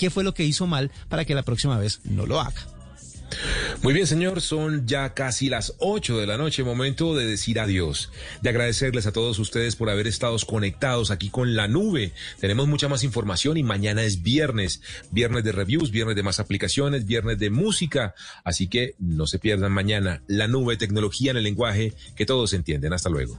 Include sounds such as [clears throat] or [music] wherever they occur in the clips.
qué fue lo que hizo mal para que la próxima vez no lo haga. Muy bien, señor, son ya casi las 8 de la noche, momento de decir adiós, de agradecerles a todos ustedes por haber estado conectados aquí con la nube. Tenemos mucha más información y mañana es viernes, viernes de reviews, viernes de más aplicaciones, viernes de música, así que no se pierdan mañana la nube, tecnología en el lenguaje que todos entienden. Hasta luego.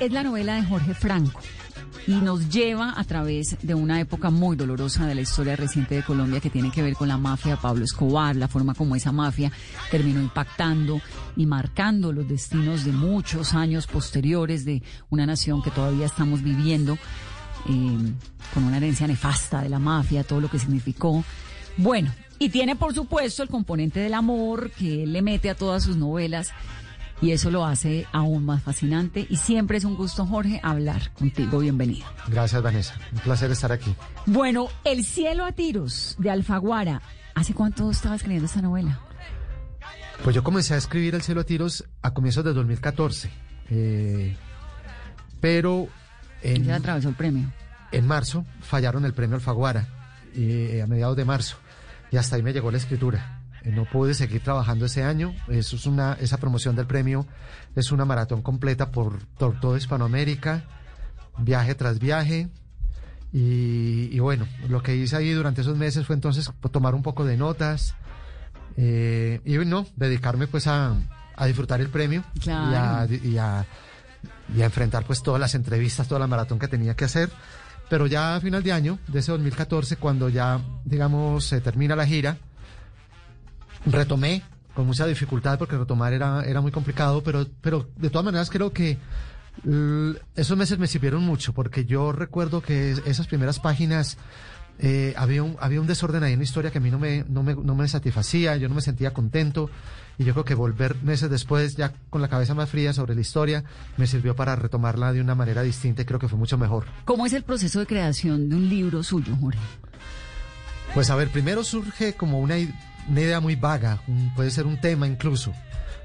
Es la novela de Jorge Franco y nos lleva a través de una época muy dolorosa de la historia reciente de Colombia que tiene que ver con la mafia de Pablo Escobar, la forma como esa mafia terminó impactando y marcando los destinos de muchos años posteriores de una nación que todavía estamos viviendo eh, con una herencia nefasta de la mafia, todo lo que significó. Bueno, y tiene por supuesto el componente del amor que él le mete a todas sus novelas y eso lo hace aún más fascinante. Y siempre es un gusto, Jorge, hablar contigo. Bienvenido. Gracias, Vanessa. Un placer estar aquí. Bueno, El cielo a tiros de Alfaguara. ¿Hace cuánto estaba escribiendo esta novela? Pues yo comencé a escribir El cielo a tiros a comienzos de 2014. Eh, pero en, ¿Ya atravesó el premio? En marzo fallaron el premio Alfaguara, eh, a mediados de marzo. Y hasta ahí me llegó la escritura. Eh, no pude seguir trabajando ese año. Eso es una, esa promoción del premio es una maratón completa por, por toda Hispanoamérica, viaje tras viaje. Y, bueno, lo que hice ahí durante esos meses fue entonces tomar un poco de notas eh, y no, dedicarme pues a, a disfrutar el premio y, a, y, a, y a enfrentar pues todas las entrevistas, toda la maratón que tenía que hacer. Pero ya a final de año, de ese 2014, cuando ya, digamos, se termina la gira, retomé con mucha dificultad porque retomar era, era muy complicado, pero, pero de todas maneras creo que esos meses me sirvieron mucho porque yo recuerdo que esas primeras páginas eh, había, un, había un desorden ahí en la historia que a mí no me, no, me, no me satisfacía, yo no me sentía contento y yo creo que volver meses después ya con la cabeza más fría sobre la historia me sirvió para retomarla de una manera distinta y creo que fue mucho mejor. ¿Cómo es el proceso de creación de un libro suyo, Jorge? Pues a ver, primero surge como una una idea muy vaga, puede ser un tema incluso.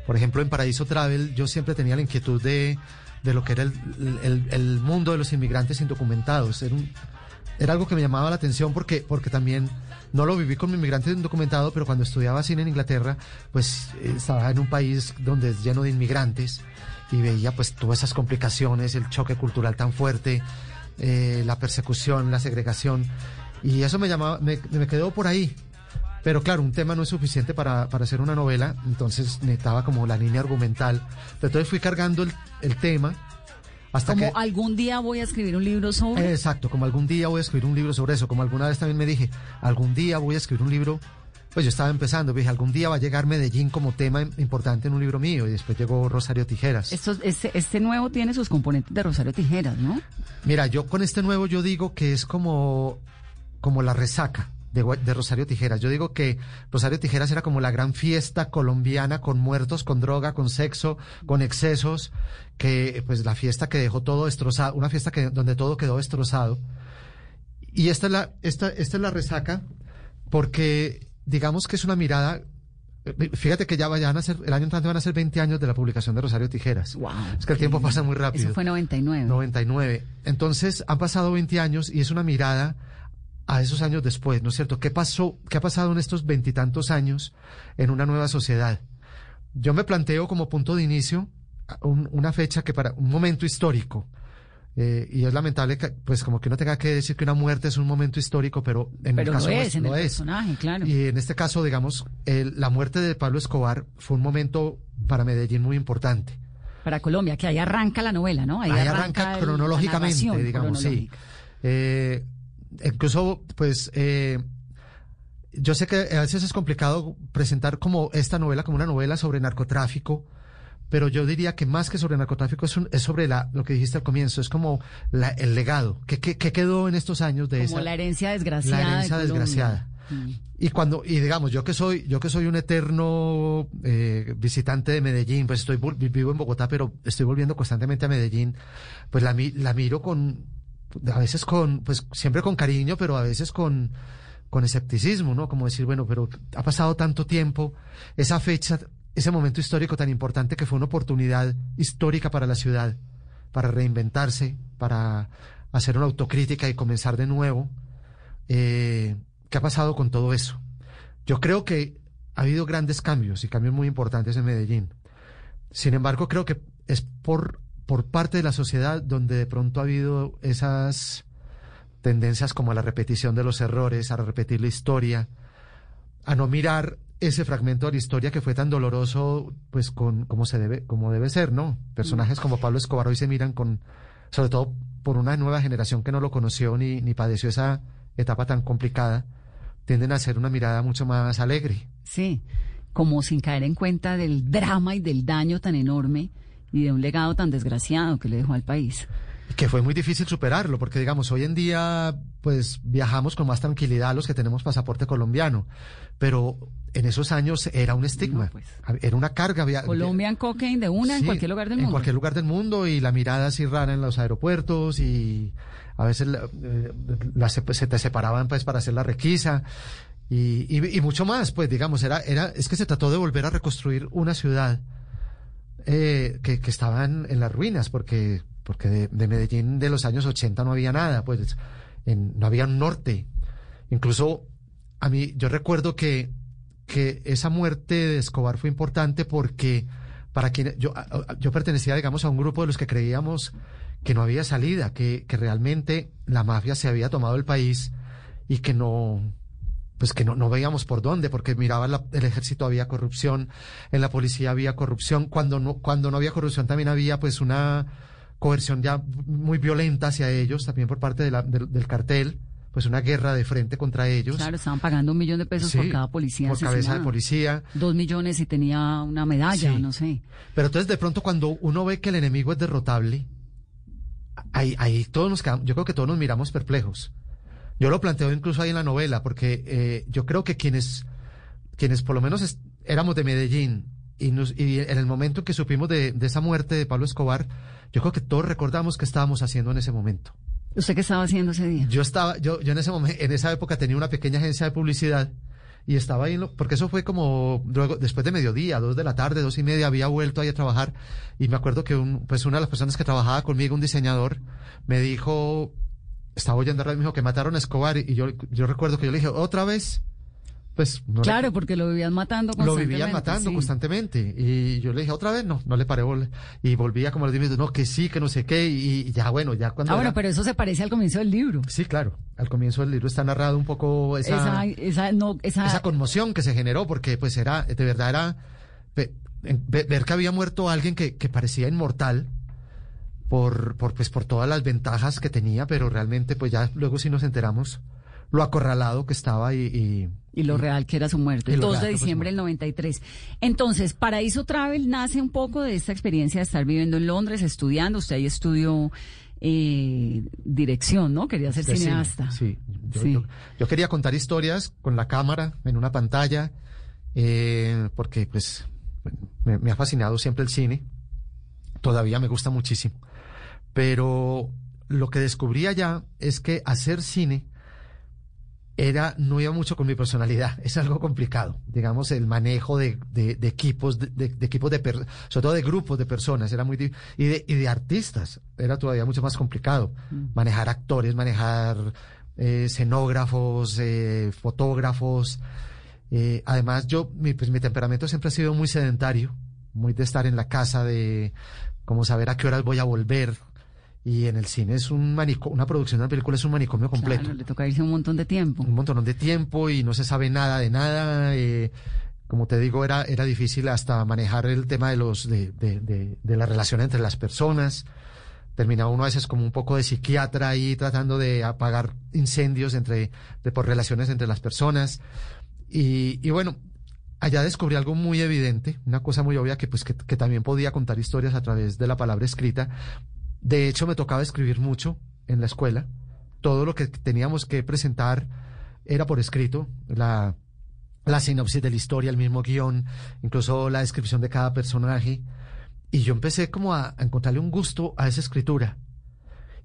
Por ejemplo, en Paraíso Travel yo siempre tenía la inquietud de, de lo que era el, el, mundo de los inmigrantes indocumentados. Era, era algo que me llamaba la atención porque, porque también no lo viví con inmigrante indocumentado, pero cuando estudiaba cine en Inglaterra, pues estaba en un país donde es lleno de inmigrantes y veía pues todas esas complicaciones, el choque cultural tan fuerte, eh, la persecución, la segregación. Y eso me llamaba, me quedó por ahí. Pero claro, un tema no es suficiente para, para hacer una novela, entonces necesitaba como la línea argumental. Entonces fui cargando el, tema hasta como algún día voy a escribir un libro sobre. Exacto, como algún día voy a escribir un libro sobre eso. Como alguna vez también me dije, algún día voy a escribir un libro. Pues yo estaba empezando, dije, algún día va a llegar Medellín como tema importante en un libro mío. Y después llegó Rosario Tijeras. Esto, este, este nuevo tiene sus componentes de Rosario Tijeras, ¿no? Mira, yo con este nuevo yo digo que es como, como la resaca de, Rosario Tijeras. Yo digo que Rosario Tijeras era como la gran fiesta colombiana con muertos, con droga, con sexo, con excesos, que pues la fiesta que dejó todo destrozado, una fiesta que donde todo quedó destrozado. Y esta es la esta esta es la resaca porque digamos que es una mirada Fíjate que ya vayan a ser, el año entrante van a ser 20 años de la publicación de Rosario Tijeras. Wow, es que el tiempo pasa muy rápido. Eso fue 99. 99. Entonces han pasado 20 años y es una mirada a esos años después, ¿no es cierto? ¿Qué pasó, qué ha pasado en estos veintitantos años en una nueva sociedad? Yo me planteo como punto de inicio un- una fecha que para un momento histórico. Eh, y es lamentable que, pues, como que uno tenga que decir que una muerte es un momento histórico, pero en Pero el caso no es, en lo el es. personaje, claro. Y en este caso, digamos, el- la muerte de Pablo Escobar fue un momento para Medellín muy importante. Para Colombia, que ahí arranca la novela, ¿no? Ahí, arranca, el- cronológicamente, digamos, sí. Eh, incluso, pues, eh, yo sé que a veces es complicado presentar como esta novela como una novela sobre narcotráfico, pero yo diría que más que sobre narcotráfico es, un- es sobre la, lo que dijiste al comienzo, es como la- el legado, que, que, que quedó en estos años de Como esa... la herencia desgraciada. la herencia de desgraciada. Mm. Y cuando, y digamos, yo que soy, yo que soy un eterno eh, visitante de Medellín, pues estoy vivo en Bogotá, pero estoy volviendo constantemente a Medellín, pues la miro con, a veces con, pues siempre con cariño, pero a veces con, con escepticismo, ¿no? Como decir, bueno, pero ha pasado tanto tiempo, esa fecha, ese momento histórico tan importante que fue una oportunidad histórica para la ciudad, para reinventarse, para hacer una autocrítica y comenzar de nuevo. Eh, ¿Qué ha pasado con todo eso? Yo creo que ha habido grandes cambios y cambios muy importantes en Medellín. Sin embargo, creo que es por, por parte de la sociedad donde de pronto ha habido esas tendencias como a la repetición de los errores, a repetir la historia, a no mirar ese fragmento de la historia que fue tan doloroso, pues con como se debe, como debe ser, ¿no? Personajes como Pablo Escobar hoy se miran con, sobre todo por una nueva generación que no lo conoció ni, ni padeció esa etapa tan complicada, tienden a hacer una mirada mucho más alegre. Sí, como sin caer en cuenta del drama y del daño tan enorme y de un legado tan desgraciado que le dejó al país. que fue muy difícil superarlo, porque digamos, hoy en día pues viajamos con más tranquilidad los que tenemos pasaporte colombiano, pero en esos años era un estigma, No, pues. era una carga. Colombian cocaine de una en Sí, cualquier lugar del En mundo. cualquier lugar del mundo y la mirada así rara en los aeropuertos y a veces la- eh, la se, se te separaban pues para hacer la requisa y, y- y mucho más, pues digamos, era, era, es que se trató de volver a reconstruir una ciudad eh, que, que estaba en, las ruinas porque, porque de, de Medellín de los años 80 no había nada, pues no había un norte. Incluso a mí, yo recuerdo que, que esa muerte de Escobar fue importante porque para quien yo, yo pertenecía, digamos, a un grupo de los que creíamos que no había salida, que, que realmente la mafia se había tomado el país y que no, pues que no, no veíamos por dónde, porque miraba la- el ejército había corrupción, en la policía había corrupción, cuando no, cuando no había corrupción también había pues una coerción ya muy violenta hacia ellos, también por parte de la- del, del cartel, pues una guerra de frente contra ellos. Claro, estaban pagando un millón de pesos por cada policía por cabeza de policía. Dos millones y tenía una medalla, Sí. no sé. Pero entonces de pronto cuando uno ve que el enemigo es derrotable, ahí, ahí todos nos quedamos, yo creo que todos nos miramos perplejos. Yo lo planteo incluso ahí en la novela, porque eh, yo creo que quienes, quienes por lo menos éramos de Medellín y, nos, y en el momento en que supimos de, de esa muerte de Pablo Escobar, yo creo que todos recordamos qué estábamos haciendo en ese momento. ¿Usted qué estaba haciendo ese día? Yo estaba, yo, yo en ese momento, en esa época tenía una pequeña agencia de publicidad y estaba ahí, porque eso fue como luego, después de mediodía, dos de la tarde, dos y media, había vuelto ahí a trabajar y me acuerdo que un, pues una de las personas que trabajaba conmigo, un diseñador, me dijo, estaba oyendo radio, me dijo que mataron a Escobar y yo, yo recuerdo que yo le dije, otra vez, pues no le- claro, porque lo vivían matando lo constantemente. vivían matando sí. constantemente. Y yo le dije, otra vez, no, no le paré bola. Y volvía como le dije, no, que sí, que no sé qué. Y, y ya, bueno, ya cuando. Ah, bueno, era- pero eso se parece al comienzo del libro. Sí, claro. Al comienzo del libro está narrado un poco esa, Esa, esa, no, esa, esa conmoción que se generó, porque pues era, de verdad era ver que había muerto alguien que, que parecía inmortal por, por, pues, por todas las ventajas que tenía, pero realmente pues ya luego sí nos enteramos lo acorralado que estaba y... y- y lo real que era su muerte. El lo 2 de diciembre del 93. Entonces, Paraíso Travel nace un poco de esta experiencia de estar viviendo en Londres, estudiando. Usted ahí estudió eh, dirección, ¿no? Quería ser cineasta. Sí, yo, Sí. yo- yo quería contar historias con la cámara en una pantalla, eh, porque pues me, me ha fascinado siempre el cine, todavía me gusta muchísimo, pero lo que descubrí allá es que hacer cine era no iba mucho con mi personalidad, [laughs] es algo complicado, digamos el manejo de, de- de equipos, de, de- equipos de per- sobre todo de grupos de personas, era muy y de, y de artistas, era todavía mucho más complicado, manejar actores, manejar eh, escenógrafos, eh, fotógrafos, eh, además yo mi, pues mi temperamento siempre ha sido muy sedentario, muy de estar en la casa, de como saber a qué horas voy a volver. Y en el cine es un manico, una producción de una película es un manicomio completo. Claro, le toca irse un montón de tiempo. Un montón de tiempo y no se sabe nada de nada. eh, como te digo, era, era difícil hasta manejar el tema de los, de, de, de, de la relación entre las personas. Terminaba uno a veces como un poco de psiquiatra ahí tratando de apagar incendios entre, de, por relaciones entre las personas. Y, y bueno, allá descubrí algo muy evidente, una cosa muy obvia que pues que, que también podía contar historias a través de la palabra escrita. De hecho, me tocaba escribir mucho en la escuela. Todo lo que teníamos que presentar era por escrito. La, la sinopsis de la historia, el mismo guion, incluso la descripción de cada personaje. Y yo empecé como a, a encontrarle un gusto a esa escritura.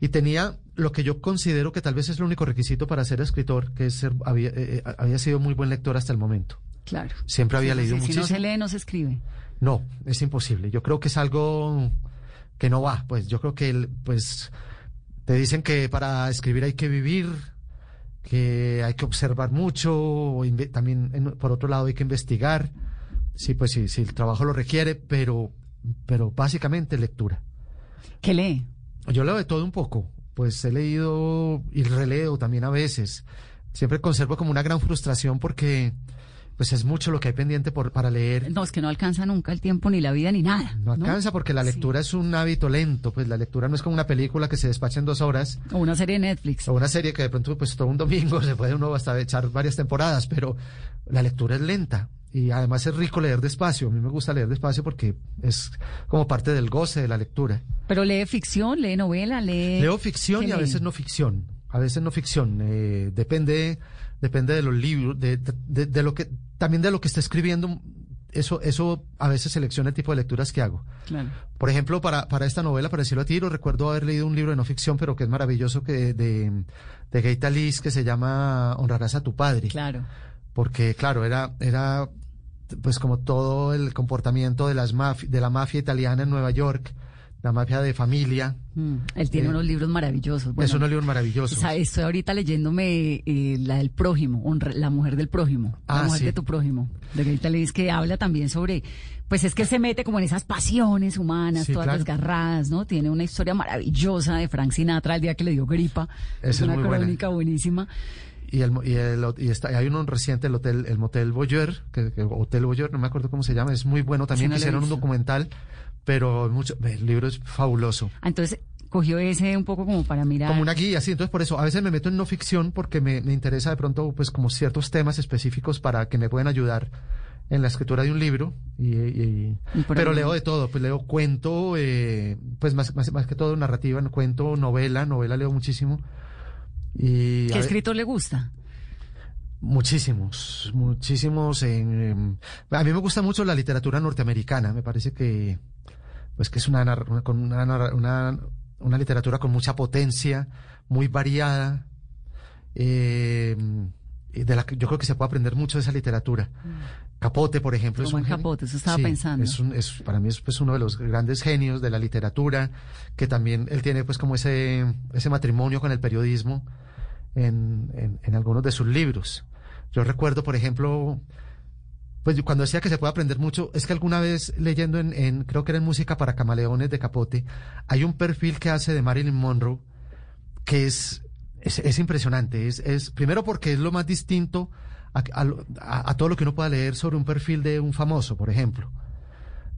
Y tenía lo que yo considero que tal vez es el único requisito para ser escritor, que es ser, había, eh, eh, había sido muy buen lector hasta el momento. Claro. Siempre había Sí, leído sí, muchísimo. Si no se lee, no se escribe. No, es imposible. Yo creo que es algo que no va. Pues yo creo que, pues, te dicen que para escribir hay que vivir, que hay que observar mucho, o también en- por otro lado hay que investigar. Sí, pues sí, sí, el trabajo lo requiere, pero, pero básicamente lectura. ¿Qué lee? Yo leo de todo un poco, pues he leído y releo también a veces. Siempre conservo como una gran frustración porque pues es mucho lo que hay pendiente por, para leer. No, es que no alcanza nunca el tiempo, ni la vida, ni nada. No alcanza porque la Sí. lectura es un hábito lento, pues la lectura no es como una película que se despacha en dos horas O una serie de Netflix. o una serie que de pronto pues todo un domingo [laughs] se puede uno hasta echar varias temporadas, pero la lectura es lenta y además es rico leer despacio. A mí me gusta leer despacio porque es como parte del goce de la lectura. Pero lee ficción, lee novela, lee... Leo ficción ¿Qué y a veces no ficción. A veces no ficción. eh, depende, depende de los libros, de, de- de- de lo que, también de lo que esté escribiendo. Eso, eso a veces selecciona el tipo de lecturas que hago. Claro. Por ejemplo, para, para esta novela, para decirlo a tiro, recuerdo haber leído un libro de no ficción, pero que es maravilloso, que de, de Gay Talis, que se llama Honrarás a tu padre. Claro. Porque, claro, era, era pues como todo el comportamiento de, las de la mafia italiana en Nueva York, la mafia de familia. Mm, Él tiene Eh, unos libros maravillosos. Bueno, es un libro maravilloso. o sea, estoy ahorita leyéndome eh, la del prójimo, la mujer del prójimo, la Ah, mujer sí. de tu prójimo, de Greta Lewis, que habla también sobre, pues es que se mete como en esas pasiones humanas, Sí, todas claro. desgarradas, ¿no? Tiene una historia maravillosa de Frank Sinatra el día que le dio gripa. Esa es una muy buena. crónica buenísima. Y, el, y, el, y está, hay uno reciente, el hotel, el Motel Boyer, que, que- Hotel Boyer, no me acuerdo cómo se llama, es muy bueno también. he Hicieron un documental, pero mucho, el libro es fabuloso. Entonces, cogió ese un poco como para mirar. Como una guía, sí. Entonces, por eso, a veces me meto en no ficción porque me, me interesa de pronto, pues, como ciertos temas específicos para que me puedan ayudar en la escritura de un libro. Y, y- Y por pero leo de todo, pues leo cuento, eh, pues más, más, más que todo narrativa, cuento, novela, novela leo muchísimo. Y ¿Qué escritor le gusta? Muchísimos, muchísimos. En, em, a mí me gusta mucho la literatura norteamericana. Me parece que, pues, que es una, una- con una, una, literatura con mucha potencia, muy variada. eh, de la que yo creo que se puede aprender mucho de esa literatura. Capote, por ejemplo. Truman un gen- Capote, eso estaba Sí, pensando. Es un- es- para mí es pues, uno de los grandes genios de la literatura, que también él tiene pues como ese, ese matrimonio con el periodismo en, en, en algunos de sus libros. Yo recuerdo, por ejemplo, pues cuando decía que se puede aprender mucho, es que alguna vez leyendo en, creo que era en Música para Camaleones de Capote, hay un perfil que hace de Marilyn Monroe que es, es, es impresionante. Es, es, primero porque es lo más distinto a todo lo que uno pueda leer sobre un perfil de un famoso, por ejemplo.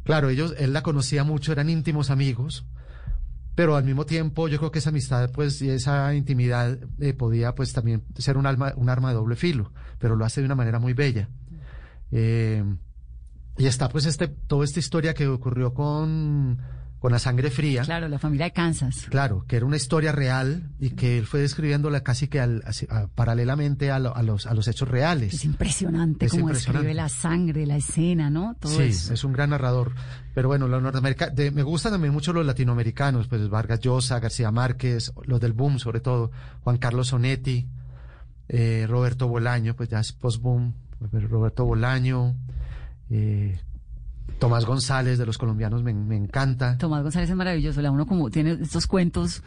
Claro, ellos, él la conocía mucho, eran íntimos amigos, pero al mismo tiempo yo creo que esa amistad pues y esa intimidad eh, podía pues también ser un, alma, un arma de doble filo, pero lo hace de una manera muy bella. Eh, y está pues este, toda esta historia que ocurrió con, con la sangre fría. Claro, la familia de Kansas. Claro, que era una historia real y que él fue describiéndola casi que al- a- paralelamente a, lo- a los, a los hechos Es reales. impresionante Es cómo impresionante. describe la sangre, la escena, ¿no? Todo Sí, eso. es un gran narrador. Pero bueno, los norteamericanos, me gustan también mucho los latinoamericanos, pues Vargas Llosa, García Márquez, los del boom sobre todo, Juan Carlos Sonetti, eh, Roberto Bolaño, pues ya es post-boom, Roberto Bolaño, eh, Tomás González de los colombianos me, me encanta. Tomás González es maravilloso. La uno como tiene estos cuentos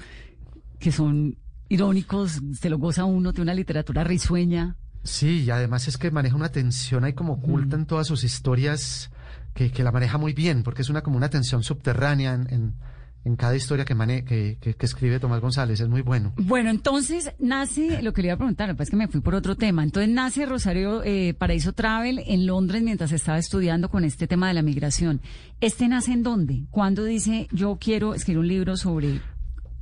que son irónicos, se lo goza uno, tiene una literatura risueña. Sí, y además es que maneja una tensión ahí como oculta en todas sus historias que, que la maneja muy bien, porque es una como una tensión subterránea en, en, en cada historia que, mane que, que, que, escribe Tomás González, es muy bueno. Bueno, entonces nace, lo que le iba a preguntar, lo que pasa es que me fui por otro tema, entonces nace Rosario eh, Paraíso Travel en Londres mientras estaba estudiando con este tema de la migración. ¿Este nace en dónde? ¿Cuándo dice yo quiero escribir un libro sobre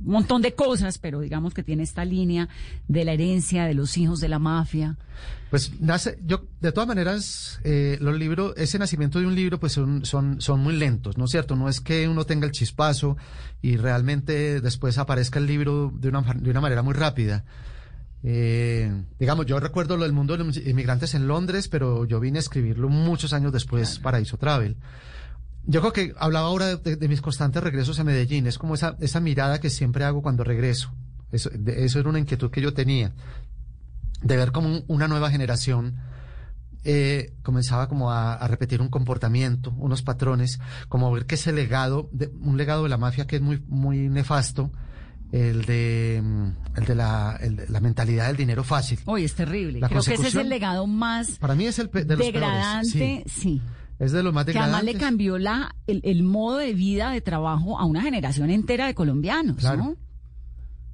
un montón de cosas, pero digamos que tiene esta línea de la herencia, de los hijos de la mafia. Pues nace, yo, de todas maneras, eh, los libros, ese nacimiento de un libro, pues son, son, son muy lentos, ¿no es cierto? No es que uno tenga el chispazo y realmente después aparezca el libro de una, de una manera muy rápida. Eh, digamos, yo recuerdo lo del mundo de los inmigrantes en Londres, pero yo vine a escribirlo muchos años después para Iso Travel. Yo creo que hablaba ahora de, mis constantes regresos a Medellín. Es como esa, esa mirada que siempre hago cuando regreso. Eso, eso era una inquietud que yo tenía. De ver como una nueva generación eh, comenzaba como a, repetir un comportamiento, unos patrones, como ver que ese legado, de, un legado de la mafia que es muy, muy nefasto, el de, el de, la, la mentalidad del dinero fácil. Hoy es terrible. Creo que ese es el legado más para mí es el de los degradante, sí. Es de los más Que además le cambió la, el, modo de vida, de trabajo a una generación entera de colombianos, ¿no?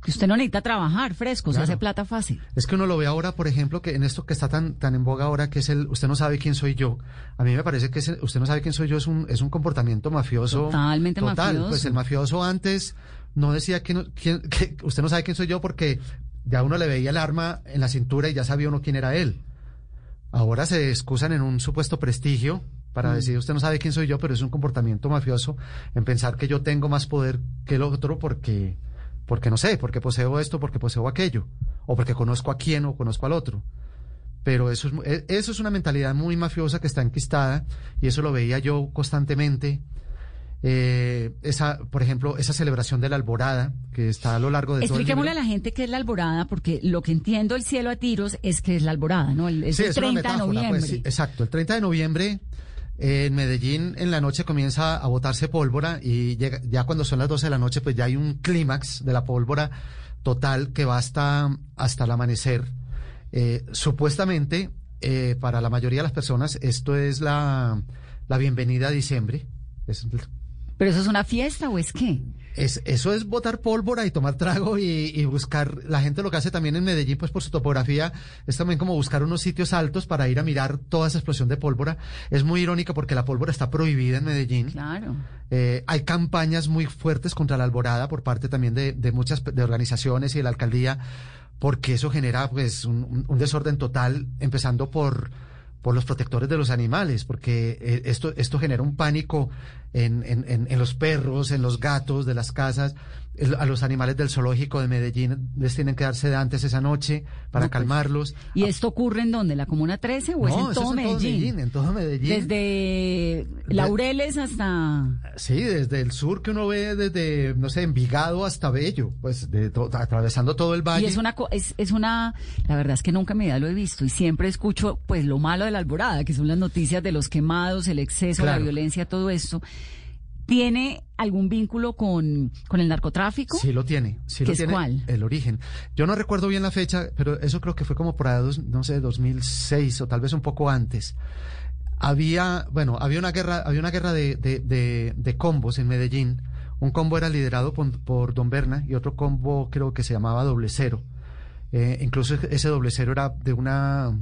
Que usted no necesita trabajar fresco, se hace plata fácil. Es que uno lo ve ahora, por ejemplo, que en esto que está tan, tan en boga ahora, que es el usted no sabe quién soy yo. A mí me parece que usted no sabe quién soy yo es un, es un comportamiento mafioso. Totalmente total. Pues el mafioso antes no decía que, [laughs] que usted no sabe quién soy yo porque ya uno le veía el arma en la cintura y ya sabía uno quién era él. Ahora se excusan en un supuesto prestigio para mm. decir, usted no sabe quién soy yo, pero es un comportamiento mafioso en pensar que yo tengo más poder que el otro porque, porque no sé, porque poseo esto, porque poseo aquello, o porque conozco a quién o conozco al otro. Pero eso es, e, eso es una mentalidad muy mafiosa que está enquistada y eso lo veía yo constantemente. Eh, esa, por ejemplo, esa celebración de la alborada que está a lo largo de Expliquémosle a la gente qué es la alborada, porque lo que entiendo el cielo a tiros es que es la alborada, ¿no? El, es el 30 de pues, noviembre. exacto, el 30 de noviembre en Medellín en la noche comienza a botarse pólvora y ya cuando son las 12 de la noche pues ya hay un clímax de la pólvora total que va hasta, hasta el amanecer. Eh, supuestamente, eh, para la mayoría de las personas, esto es la, la bienvenida a diciembre. ¿Pero eso es una fiesta o es qué? Es, eso es botar pólvora y tomar trago y, buscar, la gente lo que hace también en Medellín, pues por su topografía, es también como buscar unos sitios altos para ir a mirar toda esa explosión de pólvora. Es muy irónico porque la pólvora está prohibida en Medellín. Claro. Eh, hay campañas muy fuertes contra la alborada por parte también de, de muchas de organizaciones y de la alcaldía, porque eso genera pues un desorden total, empezando por por los protectores de los animales, porque eh, esto, esto genera un pánico en, en, en, los perros, en los gatos de las casas, a los animales del zoológico de Medellín les tienen que dar sedantes esa noche para pues, calmarlos. ¿Y esto ocurre en dónde? ¿La Comuna 13 o es en todo, Medellín? En todo Medellín. Desde Laureles hasta... Sí, desde el sur que uno ve desde, no sé, Envigado hasta Bello, pues de atravesando todo el valle. Y es una, es, es una, la verdad es que nunca en mi vida lo he visto y siempre escucho pues lo malo de la alborada, que son las noticias de los quemados, el exceso, la violencia, todo esto. ¿Tiene algún vínculo con, con el narcotráfico? Sí lo tiene. Sí lo tiene cuál? El origen. Yo no recuerdo bien la fecha, pero eso creo que fue como por ahí, no sé, 2006 o tal vez un poco antes. Había, bueno, había una guerra, había una guerra de, de, de, combos en Medellín. Un combo era liderado por, Don Berna y otro combo creo que se llamaba Doble Cero. Eh, incluso ese Doble Cero era de una,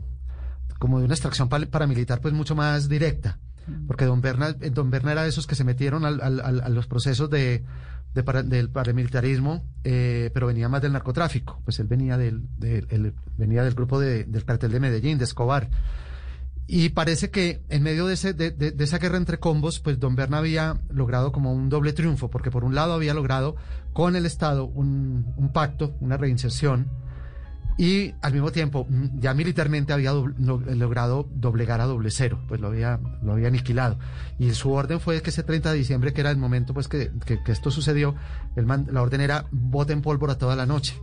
como de una extracción paramilitar pues mucho más directa porque don Berna, eh, don Berna era de esos que se metieron al, al, a los procesos de, del paramilitarismo, eh, pero venía más del narcotráfico, pues él venía del, venía del grupo del cartel de Medellín, de Escobar. Y parece que en medio de, ese, de, de, esa guerra entre combos, pues don Berna había logrado como un doble triunfo, porque por un lado había logrado con el Estado un, un pacto, una reinserción, y al mismo tiempo mm, ya militarmente había logrado doblegar a doble cero, pues lo había, lo había aniquilado. Y su orden fue que ese 30 de diciembre, que era el momento pues que, que, esto sucedió, el la orden era en pólvora toda la noche.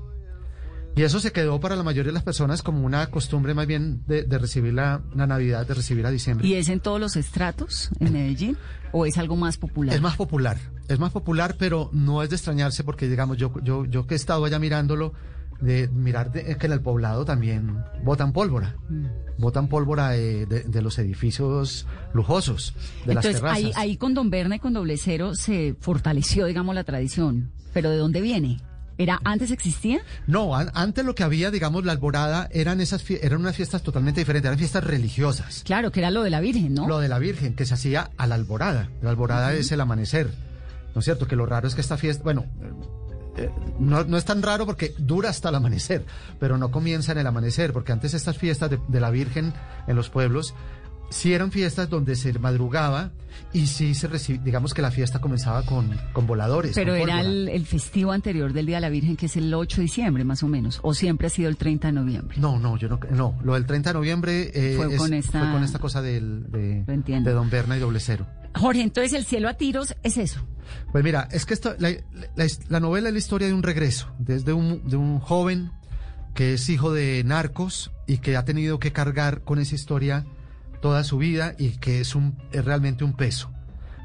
Y eso se quedó para la mayoría de las personas como una costumbre más bien de, de recibir la, la, Navidad, de recibir a diciembre. ¿Y es en todos los estratos en Medellín? ¿O es algo más popular? Es más popular, es más popular, pero no es de extrañarse porque digamos, yo, yo, yo que he estado allá mirándolo, de mirar de- que en el poblado también botan pólvora. Mm. Botan pólvora de, de los edificios lujosos, de las Entonces, terrazas. ahí, ahí con Don Berna y con Doble Cero se fortaleció, digamos, la tradición. ¿Pero de dónde viene? ¿Era antes existía? No, an- antes lo que había, digamos, la alborada eran esas eran unas fiestas totalmente diferentes, eran fiestas religiosas. Claro, que era lo de la Virgen, ¿no? Lo de la Virgen, que se hacía a la alborada. La alborada es el amanecer. ¿No es cierto? Que lo raro es que esta fiesta, bueno, eh, no, no es tan raro porque dura hasta el amanecer, pero no comienza en el amanecer, porque antes estas fiestas de, de la Virgen en los pueblos sí eran fiestas donde se madrugaba y sí se reci- digamos que la fiesta comenzaba con, con voladores. Pero con era el, el festivo anterior del Día de la Virgen, que es el 8 de diciembre, más o menos. O siempre ha sido el 30 de noviembre. No, no, yo no, no. Lo del 30 de noviembre eh, Fue es- con esta- fue con esta cosa del, de Don Berna y Doble Cero. Jorge, entonces el cielo a tiros es eso. Pues mira, es que esto, la, la- la novela es la historia de un regreso, desde un, de un joven que es hijo de narcos y que ha tenido que cargar con esa historia toda su vida y que es, un, es realmente un peso.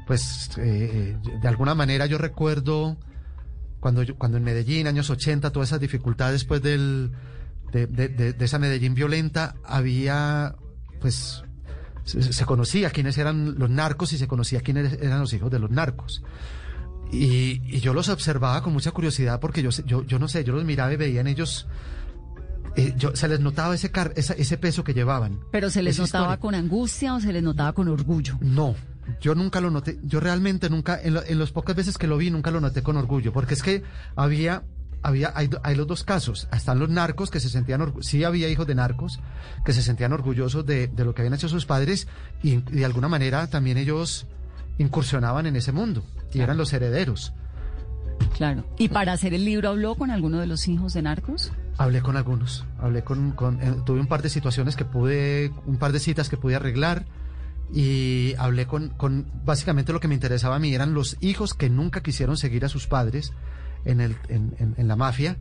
Pues eh, de alguna manera yo recuerdo cuando, yo- cuando en Medellín, años 80, todas esas dificultades después del, de, de- de- de esa Medellín violenta, había pues se, se conocía quiénes eran los narcos y se conocía quiénes eran los hijos de los narcos. Y, y yo los observaba con mucha curiosidad porque yo, yo, yo no sé, yo los miraba y veía en ellos, eh, yo, se les notaba ese, car- esa- ese peso que llevaban. Pero se les notaba historia. con angustia o se les notaba con orgullo. No, yo nunca lo noté, yo realmente nunca, en, lo- en las pocas veces que lo vi, nunca lo noté con orgullo, porque es que había, había, hay, los dos casos, están los narcos que se sentían, sí había hijos de narcos que se sentían orgullosos de, de lo que habían hecho sus padres y, y de alguna manera también ellos incursionaban en ese mundo y eran los herederos. Claro. ¿Y para hacer el libro habló con alguno de los hijos de narcos? Hablé con algunos, hablé con, con eh, tuve un par de situaciones que pude, un par de citas que pude arreglar y hablé con, con, básicamente lo que me interesaba a mí eran los hijos que nunca quisieron seguir a sus padres en, el, en, en- la mafia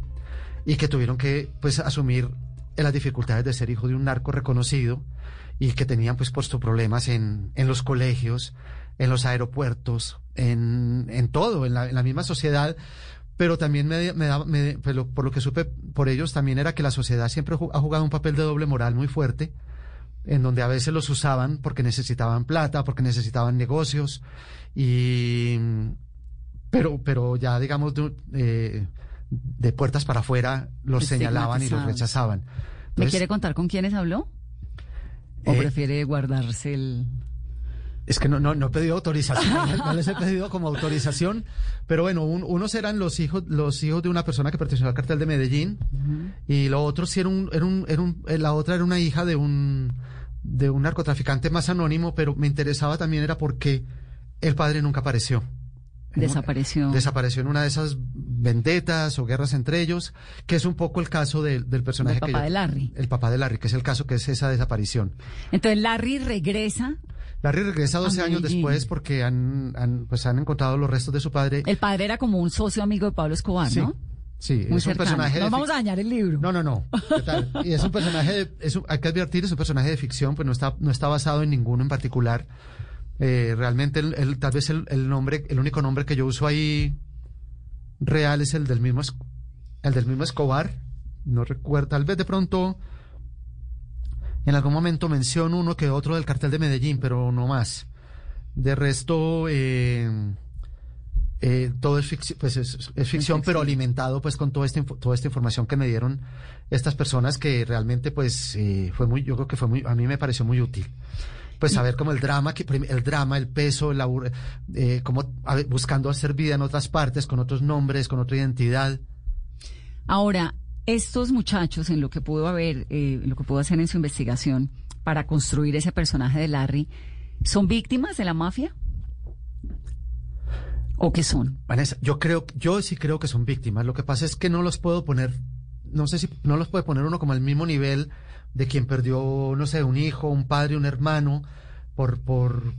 y que tuvieron que pues asumir las dificultades de ser hijo de un narco reconocido y que tenían pues puesto problemas en, en los colegios, en los aeropuertos, en, en todo, en la, misma sociedad. Pero también me, me pues, por lo que supe por ellos también era que la sociedad siempre ha jugado un papel de doble moral muy fuerte, en donde a veces los usaban porque necesitaban plata, porque necesitaban negocios, y pero, pero ya digamos de, eh, de puertas para afuera los señalaban y los rechazaban. ¿Me quiere contar con quiénes habló? ¿O Eh, prefiere guardarse el...? Es que no, no, no he pedido autorización, [laughs] no les he pedido como autorización, pero bueno, un- unos eran los hijos, los hijos de una persona que perteneció al cartel de Medellín y lo otro sí era un, era un, era un- eh, la otra era una hija de un, de un narcotraficante más anónimo, pero me interesaba también era porque el padre nunca apareció. Desapareció. Desapareció en una de esas vendetas o guerras entre ellos, que es un poco el caso del, del personaje que papá yo- de Larry. El papá de Larry, que es el caso que es esa desaparición. Entonces Larry regresa. Larry regresa 12 A años después porque han, han, pues han encontrado los restos de su padre. El padre era como un socio amigo de Pablo Escobar, sí, ¿no? sí, Muy es un cercano. personaje No de vamos a dañar el libro. No, no, no. ¿Qué tal? [laughs] Y es un personaje, de- es un- hay que advertir, es un personaje de ficción, pues no está, no está basado en ninguno en particular. Eh, realmente, el, el- tal vez el, el nombre, el único nombre que yo uso ahí real es el del mismo, el del mismo Escobar. No recuerdo, tal vez de pronto en algún momento menciono uno que otro del cartel de Medellín, pero no más. De resto, eh, eh, todo es ficción, pues es, es ficción, pero alimentado pues con toda esta, toda esta información que me dieron estas personas que realmente pues eh, fue muy, yo creo que fue muy, a mí me pareció muy útil. Pues saber como el drama, que, el drama, el peso, eh, como a ver, buscando hacer vida en otras partes, con otros nombres, con otra identidad. Ahora, estos muchachos, en lo que pudo haber, eh, lo que pudo hacer en su investigación para construir ese personaje de Larry, ¿son víctimas de la mafia? ¿O qué son? Vanessa, yo creo, yo sí creo que son víctimas. Lo que pasa es que no los puedo poner, no sé si no los puede poner uno como al mismo nivel de quien perdió, no sé, un hijo, un padre, un hermano, por, por,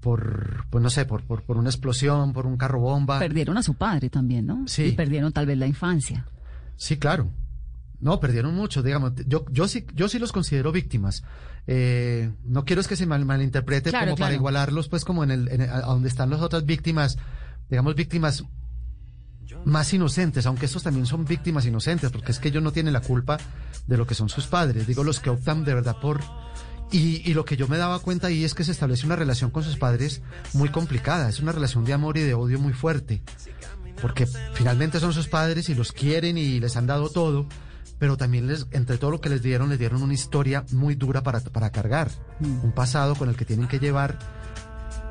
por, pues no sé, por, por, por una explosión, por un carro bomba. Perdieron a su padre también, ¿no? Sí. Y perdieron tal vez la infancia. Sí, claro. No, perdieron mucho, digamos. Yo, yo sí, yo sí los considero víctimas. Eh, no quiero es que se mal, malinterprete Claro, como para igualarlos, pues como en el, en el- a donde están las otras víctimas, digamos víctimas más inocentes, aunque estos también son víctimas inocentes, porque es que ellos no tienen la culpa de lo que son sus padres, digo los que optan de verdad por... Y, y lo que yo me daba cuenta ahí es que se establece una relación con sus padres muy complicada, es una relación de amor y de odio muy fuerte, porque finalmente son sus padres y los quieren y les han dado todo, pero también les, entre todo lo que les dieron, les dieron una historia muy dura para, para cargar, un pasado con el que tienen que llevar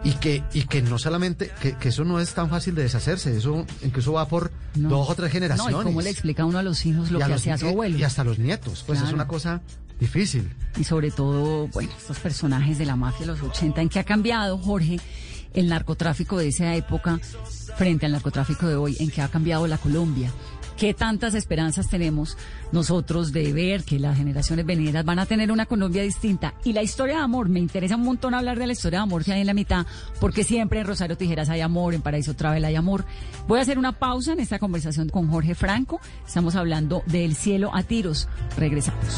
y que, y que no solamente, que, que eso no es tan fácil de deshacerse, eso incluso va por No. dos o tres generaciones. No, y cómo le explica uno a los hijos lo que hacía su abuelo. Y hasta los nietos, pues es una cosa difícil. Y sobre todo, bueno, estos personajes de la mafia de los 80, ¿en qué ha cambiado, Jorge, el narcotráfico de esa época frente al narcotráfico de hoy? ¿En qué ha cambiado la Colombia? ¿Qué tantas esperanzas tenemos nosotros de ver que las generaciones venideras van a tener una Colombia distinta? Y la historia de amor, me interesa un montón hablar de la historia de amor que hay en la mitad, porque siempre en Rosario Tijeras hay amor, en Paraíso Travel hay amor. Voy a hacer una pausa en esta conversación con Jorge Franco. Estamos hablando del cielo a tiros. Regresamos.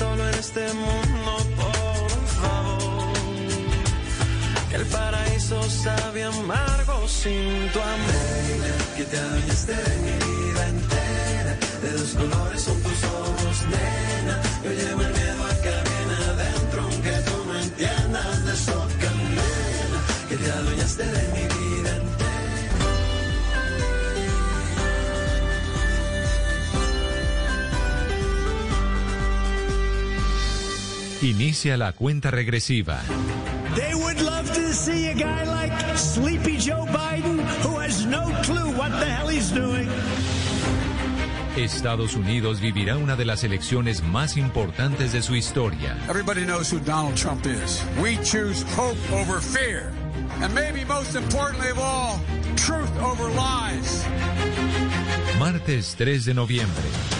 Solo en este mundo, por favor. Que el paraíso sabe amargo sin tu amor. Que te adueñaste de mi vida entera. De dos colores son tus ojos, nena. Yo llevo el miedo a que viene adentro, aunque tú no entiendas de eso, candela. Que te adueñaste de mi vida Inicia la cuenta regresiva. They would love to see a guy like Sleepy Joe Biden who has no clue what the hell he's doing. Estados Unidos vivirá una de las elecciones más importantes de su historia. Everybody knows who Donald Trump is. We choose hope over fear. And maybe most importantly of all, truth over lies. Martes 3 de noviembre.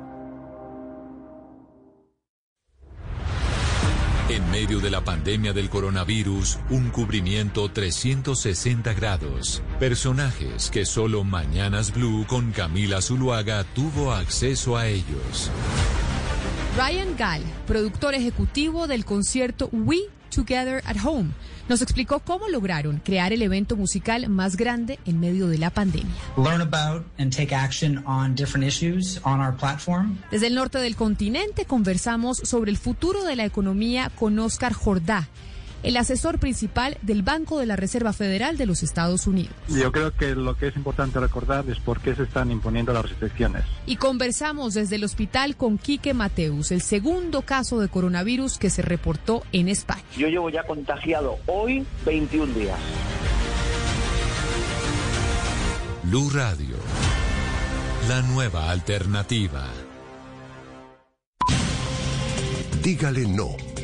En medio de la pandemia del coronavirus, un cubrimiento 360 grados. Personajes que solo Mañanas Blue con Camila Zuluaga tuvo acceso a ellos. Ryan Gall, productor ejecutivo del concierto We Together at Home, nos explicó cómo lograron crear el evento musical más grande en medio de la pandemia. learn about and take action on different issues on our platform. Desde el norte del continente conversamos sobre el futuro de la economía con Oscar Jordá, el asesor principal del Banco de la Reserva Federal de los Estados Unidos. Yo creo que lo que es importante recordar es por qué se están imponiendo las restricciones. Y conversamos desde el hospital con Quique Mateus, el segundo caso de coronavirus que se reportó en España. Yo llevo ya contagiado hoy 21 días. Blue Radio, la nueva alternativa. Dígale no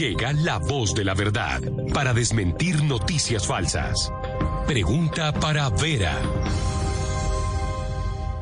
Llega la voz de la verdad para desmentir noticias falsas. Pregunta para Vera.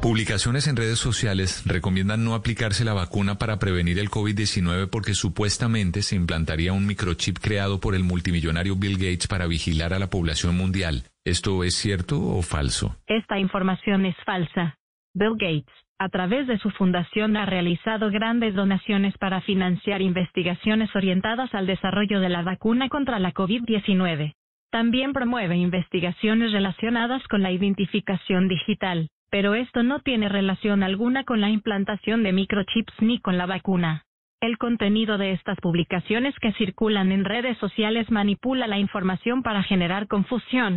Publicaciones en redes sociales recomiendan no aplicarse la vacuna para prevenir el COVID-19 porque supuestamente se implantaría un microchip creado por el multimillonario Bill Gates para vigilar a la población mundial. ¿Esto es cierto o falso? Esta información es falsa. Bill Gates, a través de su fundación, ha realizado grandes donaciones para financiar investigaciones orientadas al desarrollo de la vacuna contra la COVID-19. También promueve investigaciones relacionadas con la identificación digital pero esto no tiene relación alguna con la implantación de microchips ni con la vacuna. El contenido de estas publicaciones que circulan en redes sociales manipula la información para generar confusión.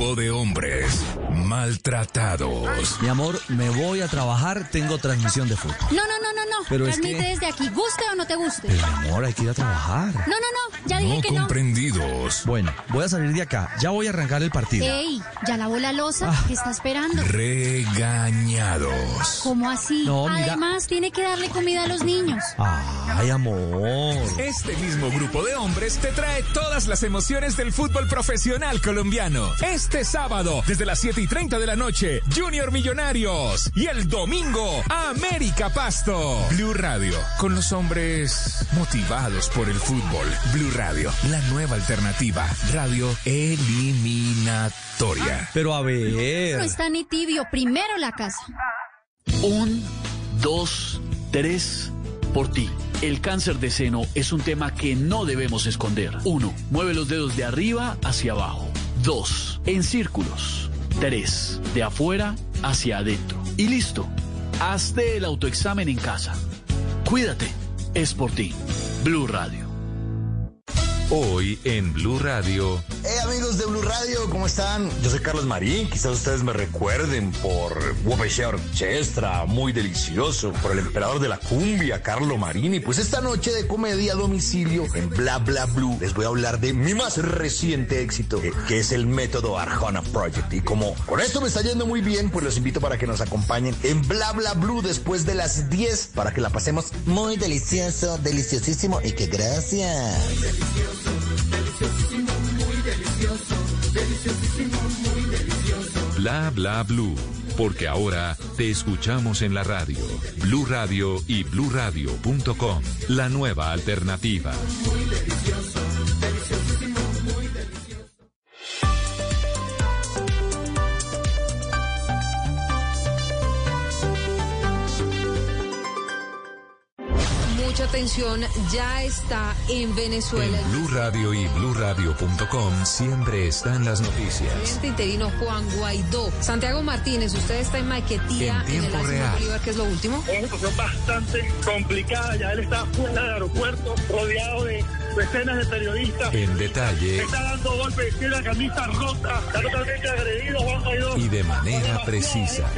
Grupo de hombres maltratados. Mi amor, me voy a trabajar, tengo transmisión de fútbol. No, no, no, no, no. Pero es Transmite que- desde aquí, guste o no te guste. Pero mi amor, hay que ir a trabajar. No, no, no, ya dije No que no. comprendidos. Bueno, voy a salir de acá. Ya voy a arrancar el partido. Ey, ya lavó la losa, Ah. ¿qué está esperando? Regañados. ¿Cómo así? No, mira. Además, tiene que darle comida a los niños. Ay, amor. Este mismo grupo de hombres te trae todas las emociones del fútbol profesional colombiano. Este sábado, desde las 7 y 30 de la noche, Junior Millonarios. Y el domingo, América Pasto. Blue Radio, con los hombres motivados por el fútbol. Blue Radio, la nueva alternativa. Radio eliminatoria. Pero a ver. No está ni tibio, primero la casa. Un, dos, tres, por ti. El cáncer de seno es un tema que no debemos esconder. Uno, mueve los dedos de arriba hacia abajo. Dos, en círculos. Tres, de afuera hacia adentro. Y listo. Hazte el autoexamen en casa. Cuídate. Es por ti. Blue Radio. Hoy en Blue Radio. Hey amigos de Blue Radio, ¿cómo están? Yo soy Carlos Marín, quizás ustedes me recuerden por Wopeshe Orchestra, muy delicioso, por el emperador de la cumbia, Carlo Marini. Pues esta noche de comedia a domicilio en Bla Bla Blue les voy a hablar de mi más reciente éxito, que es el método Arjona Project. Y como con esto me está yendo muy bien, pues los invito para que nos acompañen en Bla Bla Blue después de las 10 para que la pasemos muy delicioso, deliciosísimo y que gracias. Bla bla blue. Porque ahora te escuchamos en la radio. Blue Radio y bluradio.com. La nueva alternativa. Mucha atención, ya está en Venezuela En Blue Radio y bluradio.com siempre están las el noticias. presidente interino Juan Guaidó. Santiago Martínez, usted está en Maiquetía, En en, el tiempo real. Bolívar, ¿qué es lo último? Es una situación bastante complicada. Ya él está fuera del aeropuerto, rodeado de decenas de periodistas. En detalle Está dando golpes, tiene la camisa rota, está totalmente agredido Juan Guaidó. y de manera precisa.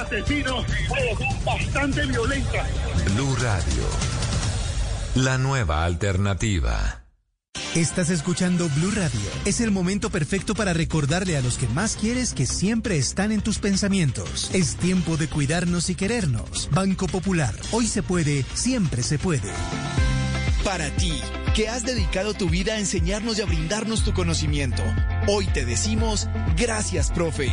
Asesinos, bueno, son bastante violentas. Blue Radio. La nueva alternativa. Estás escuchando Blue Radio. Es el momento perfecto para recordarle a los que más quieres que siempre están en tus pensamientos. Es tiempo de cuidarnos y querernos. Banco Popular. Hoy se puede, siempre se puede. Para ti, que has dedicado tu vida a enseñarnos y a brindarnos tu conocimiento, hoy te decimos gracias, profe.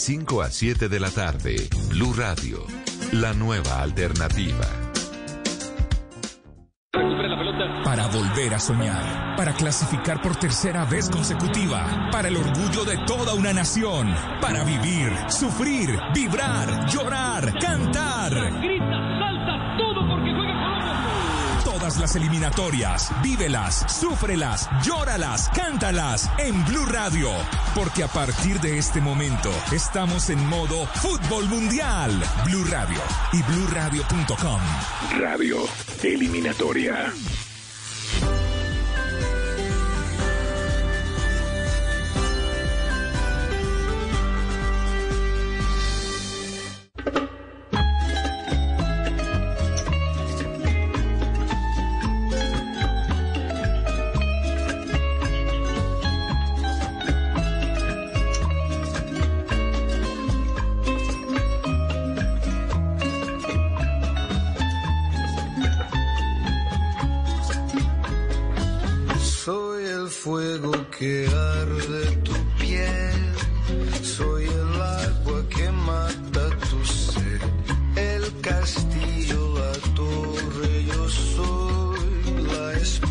5 a 7 de la tarde. Blue Radio. La nueva alternativa. Para volver a soñar, para clasificar por tercera vez consecutiva, para el orgullo de toda una nación, para vivir, sufrir, vibrar, llorar, cantar. Eliminatorias, vívelas, súfrelas, llóralas, cántalas en Blue Radio, porque a partir de este momento estamos en modo fútbol mundial. Blue Radio y bluradio.com. Radio Eliminatoria.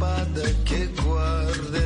Espada que guarda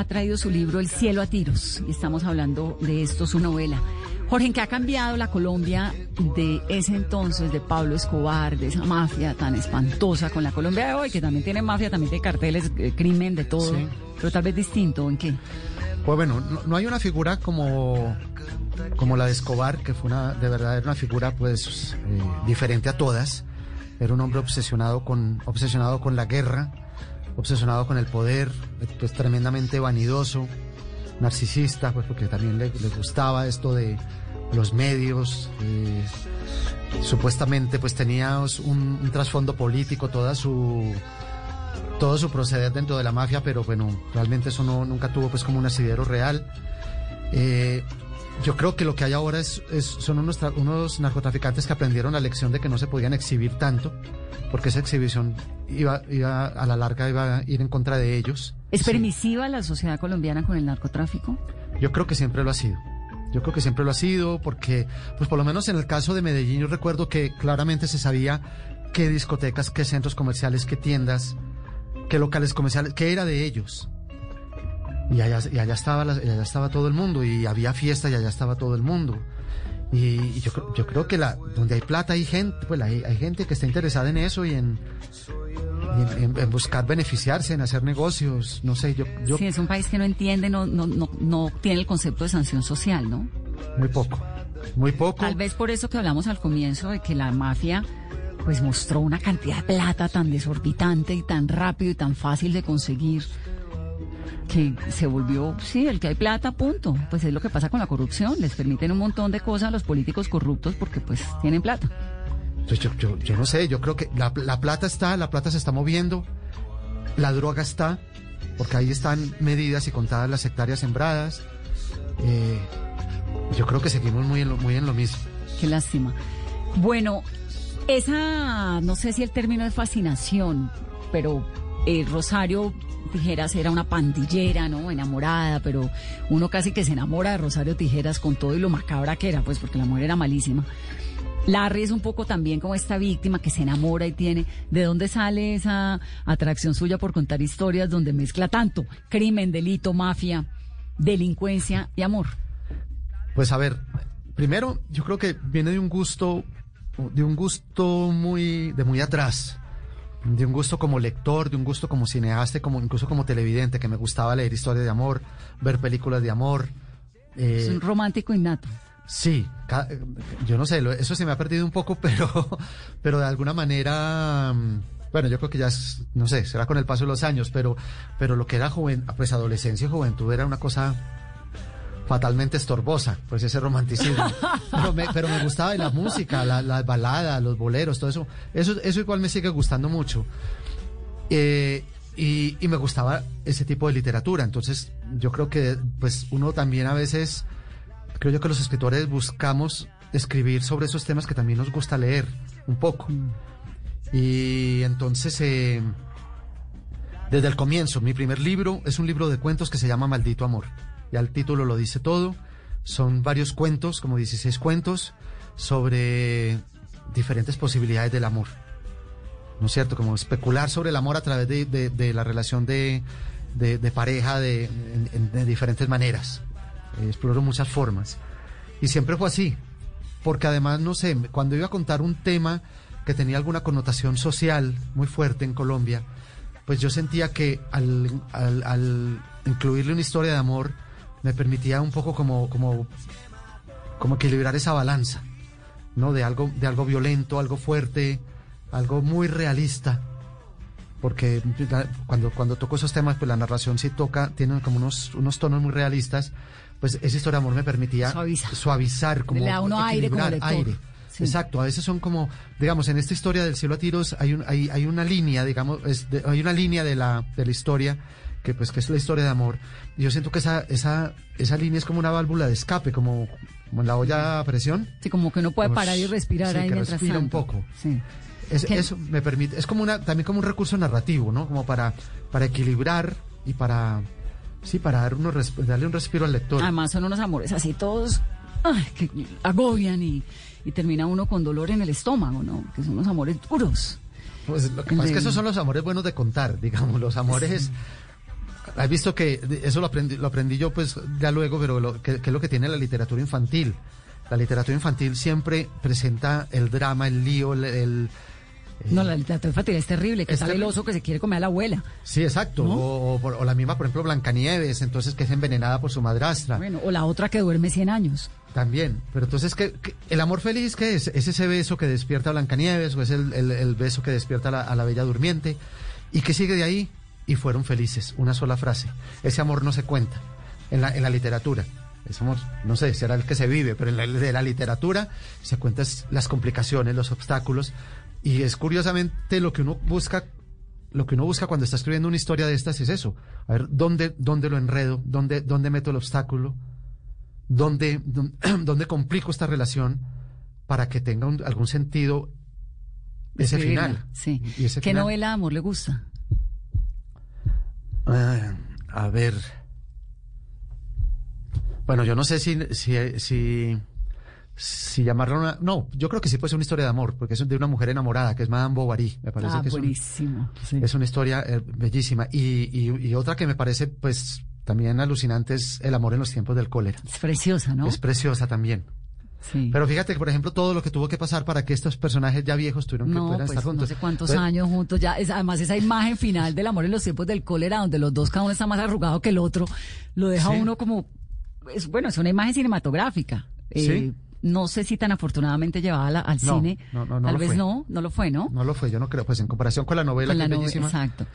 ha traído su libro El cielo a tiros y estamos hablando de esto, su novela. Jorge, ¿en qué ha cambiado la Colombia de ese entonces, de Pablo Escobar, de esa mafia tan espantosa con la Colombia de hoy, que también tiene mafia, también tiene carteles, eh, crimen, de todo, Sí. pero tal vez distinto, ¿en qué? Pues bueno, no, no hay una figura como, como la de Escobar, que fue una, de verdad, era una figura pues eh, diferente a todas. Era un hombre obsesionado con, obsesionado con la guerra, obsesionado con el poder, pues tremendamente vanidoso, narcisista, pues porque también le, gustaba esto de los medios. eh, supuestamente pues tenía un, un trasfondo político, toda su todo su proceder dentro de la mafia, pero bueno, realmente eso no, nunca tuvo pues como un asidero real. Eh, yo creo que lo que hay ahora es, es- son unos, tra- unos narcotraficantes que aprendieron la lección de que no se podían exhibir tanto, porque esa exhibición iba, iba a la larga iba a ir en contra de ellos. ¿Es permisiva la sociedad colombiana con el narcotráfico? Yo creo que siempre lo ha sido. Yo creo que siempre lo ha sido porque, pues por lo menos en el caso de Medellín, yo recuerdo que claramente se sabía qué discotecas, qué centros comerciales, qué tiendas, qué locales comerciales, qué era de ellos. Y allá, y allá, estaba, la- y allá estaba todo el mundo, y había fiesta y allá estaba todo el mundo. Y, y yo, creo- yo creo que la, donde hay plata hay gente, pues hay, hay gente que está interesada en eso y en, y en, en- en buscar beneficiarse, en hacer negocios, no sé, yo, yo Sí, es un país que no entiende, no, no, no, no tiene el concepto de sanción social, ¿no? muy poco, muy poco. Tal vez por eso que hablamos al comienzo de que la mafia pues mostró una cantidad de plata tan desorbitante y tan rápido y tan fácil de conseguir que se volvió, sí, el que hay plata, punto. Pues es lo que pasa con la corrupción, les permiten un montón de cosas a los políticos corruptos porque pues tienen plata. Entonces, yo, yo, yo no sé, yo creo que la, la plata está, la plata se está moviendo, la droga está, porque ahí están medidas y contadas las hectáreas sembradas. Eh, yo creo que seguimos muy en lo, muy en lo mismo. Qué lástima. Bueno, esa, no sé si el término es fascinación, pero eh, Rosario Tijeras era una pandillera, ¿no? Enamorada, pero uno casi que se enamora de Rosario Tijeras con todo y lo macabra que era, pues porque la mujer era malísima. Larry es un poco también como esta víctima que se enamora y tiene. ¿De dónde sale esa atracción suya por contar historias donde mezcla tanto crimen, delito, mafia, delincuencia y amor? Pues a ver, primero yo creo que viene de un gusto, de un gusto muy, de muy atrás, de un gusto como lector, de un gusto como cineasta, como incluso como televidente, que me gustaba leer historias de amor, ver películas de amor. eh, Es un romántico innato. Sí, yo no sé, eso se me ha perdido un poco, [laughs] pero, pero de alguna manera, mm, bueno, yo creo que ya es, no sé, será con el paso de los años, pero, pero lo que era joven, pues adolescencia y juventud era una cosa fatalmente estorbosa, pues ese romanticismo. [laughs] pero, me, pero me gustaba y la música, la, la balada, los boleros, todo eso, eso, eso igual me sigue gustando mucho. Eh, y, y me gustaba ese tipo de literatura, entonces yo creo que pues uno también a veces creo yo que los escritores buscamos escribir sobre esos temas que también nos gusta leer un poco. Y entonces, eh, desde el comienzo, mi primer libro es un libro de cuentos que se llama Maldito Amor. Ya el título lo dice todo. Son varios cuentos, como 16 cuentos, sobre diferentes posibilidades del amor. ¿No es cierto? Como especular sobre el amor a través de, de- de la relación de, de- pareja de diferentes maneras. Eh, exploro muchas formas. Y siempre fue así. Porque además, no sé, cuando iba a contar un tema que tenía alguna connotación social muy fuerte en Colombia, pues yo sentía que al, al- al incluirle una historia de amor me permitía un poco como, como, como equilibrar esa balanza, ¿no? De algo, de algo violento, algo fuerte, algo muy realista. Porque cuando, cuando toco esos temas, pues la narración sí toca, tiene como unos, unos tonos muy realistas, pues esa historia de amor me permitía Suaviza. suavizar, como Le da uno aire como lector. aire. Sí. Exacto, a veces son como, digamos, en esta historia del cielo a tiros hay, un, hay, hay una línea, digamos, es de- hay una línea de la, de la historia que pues que es la historia de amor. Y yo siento que esa, esa, esa línea es como una válvula de escape, como, como en la olla a presión. Sí, como que uno puede parar y respirar sí, ahí que mientras respira un tanto. poco. Sí. Es- Eso me permite, es como una, también como un recurso narrativo, ¿no? Como para, para equilibrar y para, sí, para dar res- darle un respiro al lector. Además son unos amores así todos ay, que agobian y, y termina uno con dolor en el estómago, ¿no? Que son unos amores duros. Pues lo que pasa es que esos son los amores buenos de contar, [laughs] digamos, los amores. Has visto que eso lo aprendí, lo aprendí yo pues ya luego, pero lo, que, que es lo que tiene la literatura infantil. La literatura infantil siempre presenta el drama, el lío, el... el- No, la literatura infantil es terrible, que Es sale el oso que se quiere comer a la abuela. sí, exacto. ¿No? O, o o la misma, por ejemplo, Blancanieves, entonces que es envenenada por su madrastra. Bueno, o la otra que duerme 100 años. También, pero entonces, ¿qué, qué- el amor feliz qué es? ¿Es ese beso que despierta a Blancanieves o es el, el- el beso que despierta a la, a la Bella Durmiente? ¿Y qué sigue de ahí? Y fueron felices, una sola frase. Ese amor no se cuenta en la, en la literatura. Ese amor, no sé, será el que se vive, pero en la, de la literatura se cuentan las complicaciones, los obstáculos. Y es curiosamente lo que uno busca lo que uno busca cuando está escribiendo una historia de estas es eso. A ver, ¿dónde, dónde lo enredo? ¿Dónde, dónde meto el obstáculo? ¿Dónde, dónde, [clears throat] dónde complico esta relación para que tenga un- algún sentido ese final? Sí. Y ese ¿Qué final- novela de amor le gusta? Ah, a ver. Bueno, yo no sé si, si, si, si llamarla una... No, yo creo que sí puede ser una historia de amor, porque es de una mujer enamorada, que es Madame Bovary. Me parece ah, que es un- buenísimo. sí. Es una historia eh, bellísima. Y, y- y otra que me parece, pues, también alucinante es El amor en los tiempos del cólera. Es preciosa, ¿no? Es preciosa también. Sí. Pero fíjate que, por ejemplo, todo lo que tuvo que pasar para que estos personajes ya viejos tuvieron que No, pudieran pues estar juntos. no sé cuántos Entonces, años juntos ya. Es, además, esa imagen final del amor en los tiempos del cólera, donde los dos cada uno está más arrugado que el otro, lo deja Sí. uno como. Es, bueno, es una imagen cinematográfica. Eh, Sí. No sé si tan afortunadamente llevada al No, cine. no, no, no Tal lo vez fue. no, no lo fue, ¿no? No lo fue, yo no creo. Pues en comparación con la novela, Con que la es novela, bellísima. exacto.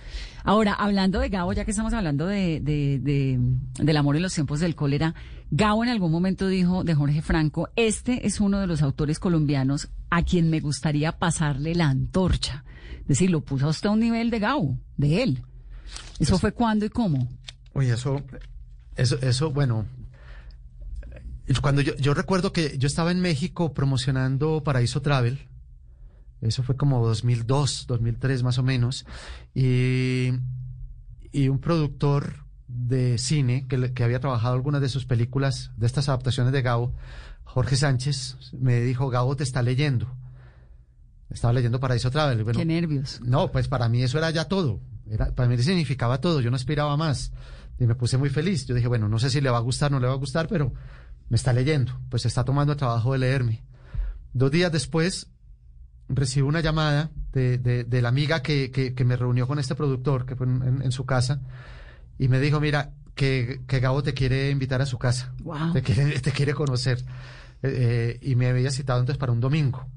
Ahora, hablando de Gabo, ya que estamos hablando de, de- de- del amor en los tiempos del cólera, Gabo en algún momento dijo de Jorge Franco, este es uno de los autores colombianos a quien me gustaría pasarle la antorcha. Es decir, lo puso a usted a un nivel de Gabo, de él. ¿Eso Pues fue cuándo y cómo? Oye, eso, eso, eso, bueno. Cuando yo, yo recuerdo que yo estaba en México promocionando Paraíso Travel. Eso fue como 2002, 2003 más o menos. Y, y un productor de cine que, que había trabajado algunas de sus películas, de estas adaptaciones de Gabo, Jorge Sánchez, me dijo, Gabo te está leyendo. Estaba leyendo Paraíso Travel. Bueno, Qué nervios. no, pues para mí eso era ya todo. Era, para mí significaba todo. Yo no aspiraba más. Y me puse muy feliz. Yo dije, bueno, no sé si le va a gustar, no le va a gustar, pero me está leyendo. Pues está tomando el trabajo de leerme. Dos días después recibo una llamada de, de- de la amiga que, que- que me reunió con este productor, que fue en, su casa, y me dijo, mira, que, que Gabo te quiere invitar a su casa. Wow. Te quiere, te quiere conocer. Eh, eh, y me había citado entonces para un domingo.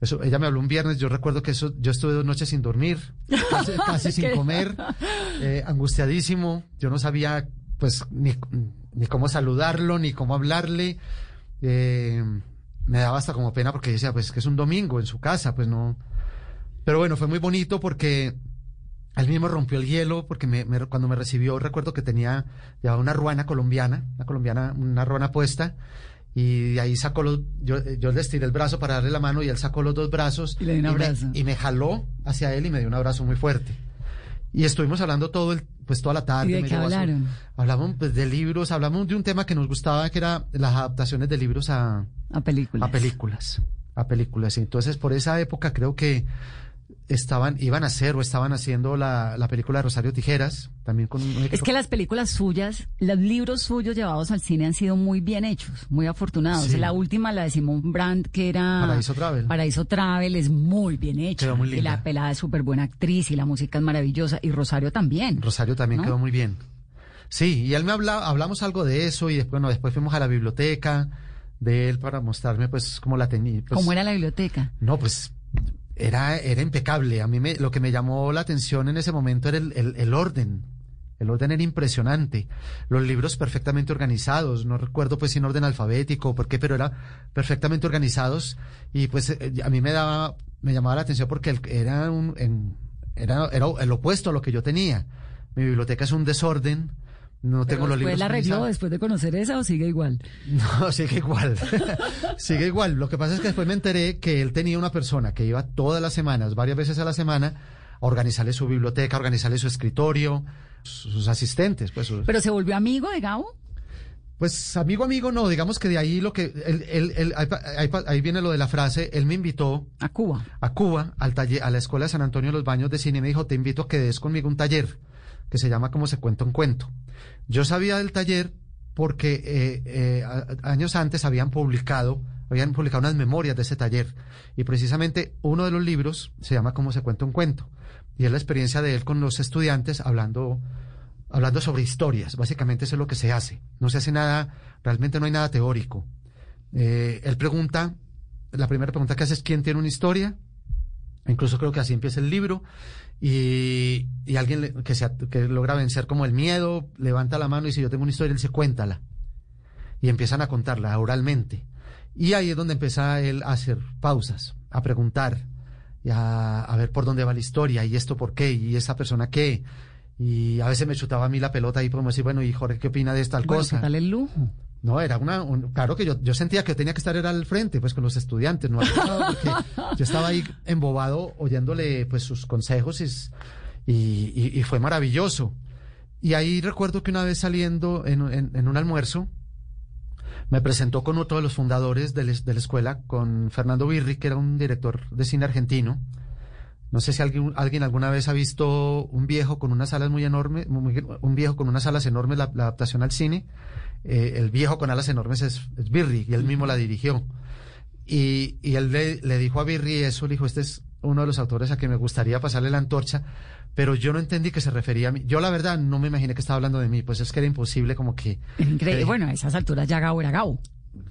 Eso, ella me habló un viernes, yo recuerdo que eso, yo estuve dos noches sin dormir, casi, [laughs] casi sin comer, eh, angustiadísimo, yo no sabía pues ni, ni cómo saludarlo, ni cómo hablarle, eh, me daba hasta como pena porque decía, pues que es un domingo en su casa, pues no. Pero bueno, fue muy bonito porque él mismo rompió el hielo, porque me, me- cuando me recibió recuerdo que tenía llevaba una ruana colombiana, una colombiana, una ruana puesta, y de ahí sacó los, yo, yo le estiré el brazo para darle la mano y él sacó los dos brazos Y le dio un me- y me jaló hacia él y me dio un abrazo muy fuerte. Y estuvimos hablando todo el, pues toda la tarde. ¿Y de me qué su- hablaron? hablamos pues, de libros, hablamos de un tema que nos gustaba, que era las adaptaciones de libros a, A películas. a películas. A películas. Y entonces, por esa época creo que estaban, iban a hacer o estaban haciendo la, la película de Rosario Tijeras, también con un Es que las películas suyas, los libros suyos llevados al cine han sido muy bien hechos, muy afortunados. Sí. La última, la de Simón Brandt, que era... Paraíso Travel. Paraíso Travel es muy bien hecha. Quedó muy Y linda. la pelada es súper buena actriz y la música es maravillosa. Y Rosario también. Rosario también ¿no? quedó muy bien. Sí, y él me hablaba, hablamos algo de eso y después, bueno, después fuimos a la biblioteca de él para mostrarme pues cómo la tenía. pues, ¿Cómo era la biblioteca? No, pues era, era impecable. A mí me, lo que me llamó la atención en ese momento era el, el- orden. El orden era impresionante. Los libros perfectamente organizados. No recuerdo pues si en orden alfabético o por qué, pero era perfectamente organizados. Y pues eh, a mí me daba, me llamaba la atención porque era un, era, era el opuesto a lo que yo tenía. Mi biblioteca es un desorden. No tengo los libros. ¿Después la arregló después de conocer esa o sigue igual? No, [laughs] sigue igual. [laughs] sigue igual. Lo que pasa es que después me enteré que él tenía una persona que iba todas las semanas, varias veces a la semana, a organizarle su biblioteca, a organizarle su escritorio, sus, asistentes. Pues, sus- ¿Pero se volvió amigo de Gabo? pues amigo, amigo, no. Digamos que de ahí lo que. él- él- él- ahí, ahí viene lo de la frase. Él me invitó. A Cuba. A Cuba, al taller, a la Escuela de San Antonio de los Baños de Cine. y Me dijo: Te invito a que des conmigo un taller que se llama Como se cuenta un cuento. Yo sabía del taller porque eh, eh, años antes habían publicado, habían publicado unas memorias de ese taller. Y precisamente uno de los libros se llama Cómo se cuenta un cuento. Y es la experiencia de él con los estudiantes hablando, hablando sobre historias. Básicamente eso es lo que se hace. No se hace nada, realmente no hay nada teórico. Eh, él pregunta, la primera pregunta que hace es ¿quién tiene una historia? Incluso creo que así empieza el libro. Y, y alguien le- que, se, que logra vencer como el miedo, levanta la mano y dice, yo tengo una historia, él dice, cuéntala. Y empiezan a contarla oralmente. Y ahí es donde empieza él a hacer pausas, a preguntar, y a, a ver por dónde va la historia, y esto por qué, y esa persona qué. Y a veces me chutaba a mí la pelota y como decir, bueno, y Jorge, ¿qué opina de esta Bueno, cosa? ¿qué tal el lujo? No, era una, un- claro que yo, yo sentía que yo tenía que estar era al frente, pues con los estudiantes, no porque [laughs] yo estaba ahí embobado oyéndole pues sus consejos y, y, fue maravilloso. Y ahí recuerdo que una vez saliendo en, en- en un almuerzo, me presentó con otro de los fundadores de, la es- de la escuela, con Fernando Birri, que era un director de cine argentino. No sé si alguien, alguien alguna vez ha visto un viejo con unas salas muy enormes, un viejo con unas salas enormes, la, la adaptación al cine. Eh, el viejo con alas enormes es, es Birri, y él mismo la dirigió. Y, y él le, le dijo a Birri eso, le dijo, este es uno de los autores a que me gustaría pasarle la antorcha, pero yo no entendí que se refería a mí. Yo la verdad no me imaginé que estaba hablando de mí, pues es que era imposible como que... Increíble. eh, Bueno, a esas alturas ya Gao era Gao.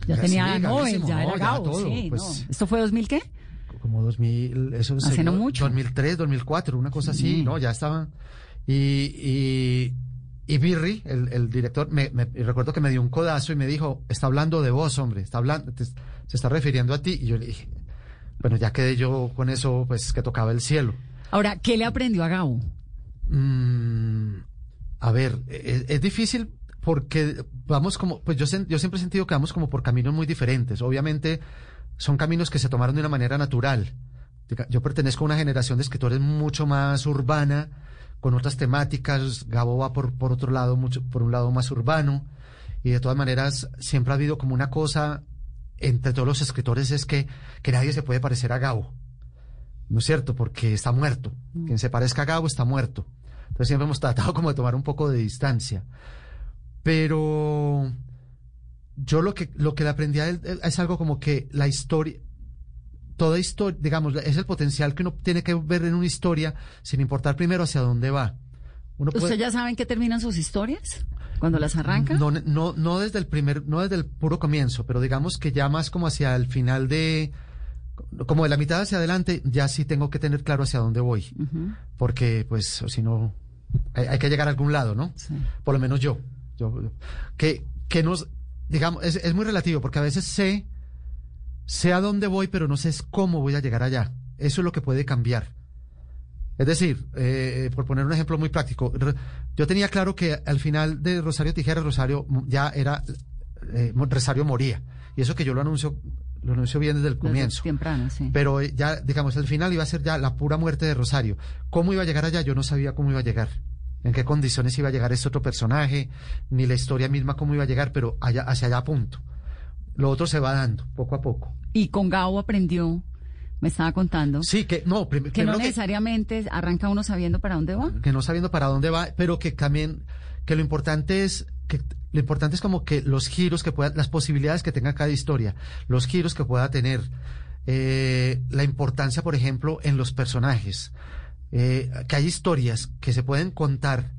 Ya Sí, tenía Nobel, gavísimo, ya era ya Gao. todo, sí, pues. no. ¿Esto fue 2000 qué? como 2000, eso Hace no mucho. 2003, 2004, una cosa así, Mm. ¿no? Ya estaban. Y, y, y Birri, el, el director, me, me- recuerdo que me dio un codazo y me dijo, está hablando de vos, hombre, está hablando, te- se está refiriendo a ti. Y yo le dije, bueno, ya quedé yo con eso, pues que tocaba el cielo. Ahora, ¿qué le aprendió a Gao? Mm, a ver, es, es difícil porque vamos como, pues yo, yo siempre he sentido que vamos como por caminos muy diferentes. Obviamente son caminos que se tomaron de una manera natural. Yo pertenezco a una generación de escritores mucho más urbana, con otras temáticas. Gabo va por, por otro lado, mucho, por un lado más urbano. Y de todas maneras, siempre ha habido como una cosa entre todos los escritores es que, que nadie se puede parecer a Gabo. ¿No es cierto? Porque está muerto. Quien se parezca a Gabo está muerto. Entonces siempre hemos tratado como de tomar un poco de distancia. Pero yo lo que, lo que le aprendí a él es algo como que la historia, toda historia, digamos, es el potencial que uno tiene que ver en una historia sin importar primero hacia dónde va. Uno puede- ¿Usted ya sabe en qué terminan sus historias? Cuando las arranca. no, no, no desde el primer, no desde el puro comienzo, pero digamos que ya más como hacia el final de, como de la mitad hacia adelante, ya sí tengo que tener claro hacia dónde voy. Porque, pues, o si no, hay, hay que llegar a algún lado, ¿no? Por lo menos yo. yo que, que nos, digamos, es, es muy relativo, porque a veces sé, sé a dónde voy, pero no sé cómo voy a llegar allá. Eso es lo que puede cambiar. Es decir, eh, por poner un ejemplo muy práctico, yo tenía claro que al final de Rosario Tijeras, Rosario ya era, eh, Rosario moría. Y eso que yo lo anuncio, lo anuncio bien desde el Desde comienzo. Temprano, sí. Pero eh, ya, digamos, al final iba a ser ya la pura muerte de Rosario. ¿Cómo iba a llegar allá? Yo no sabía cómo iba a llegar. En qué condiciones iba a llegar este otro personaje, ni la historia misma cómo iba a llegar, pero allá, hacia allá punto. Lo otro se va dando, poco a poco. Y con Gao aprendió, me estaba contando. Sí, que no, prim- Que no que- necesariamente arranca uno sabiendo para dónde va. que no sabiendo para dónde va, pero que también, que lo importante es, que lo importante es como que los giros que pueda, las posibilidades que tenga cada historia, los giros que pueda tener, eh, la importancia, por ejemplo, en los personajes, eh, que hay historias que se pueden contar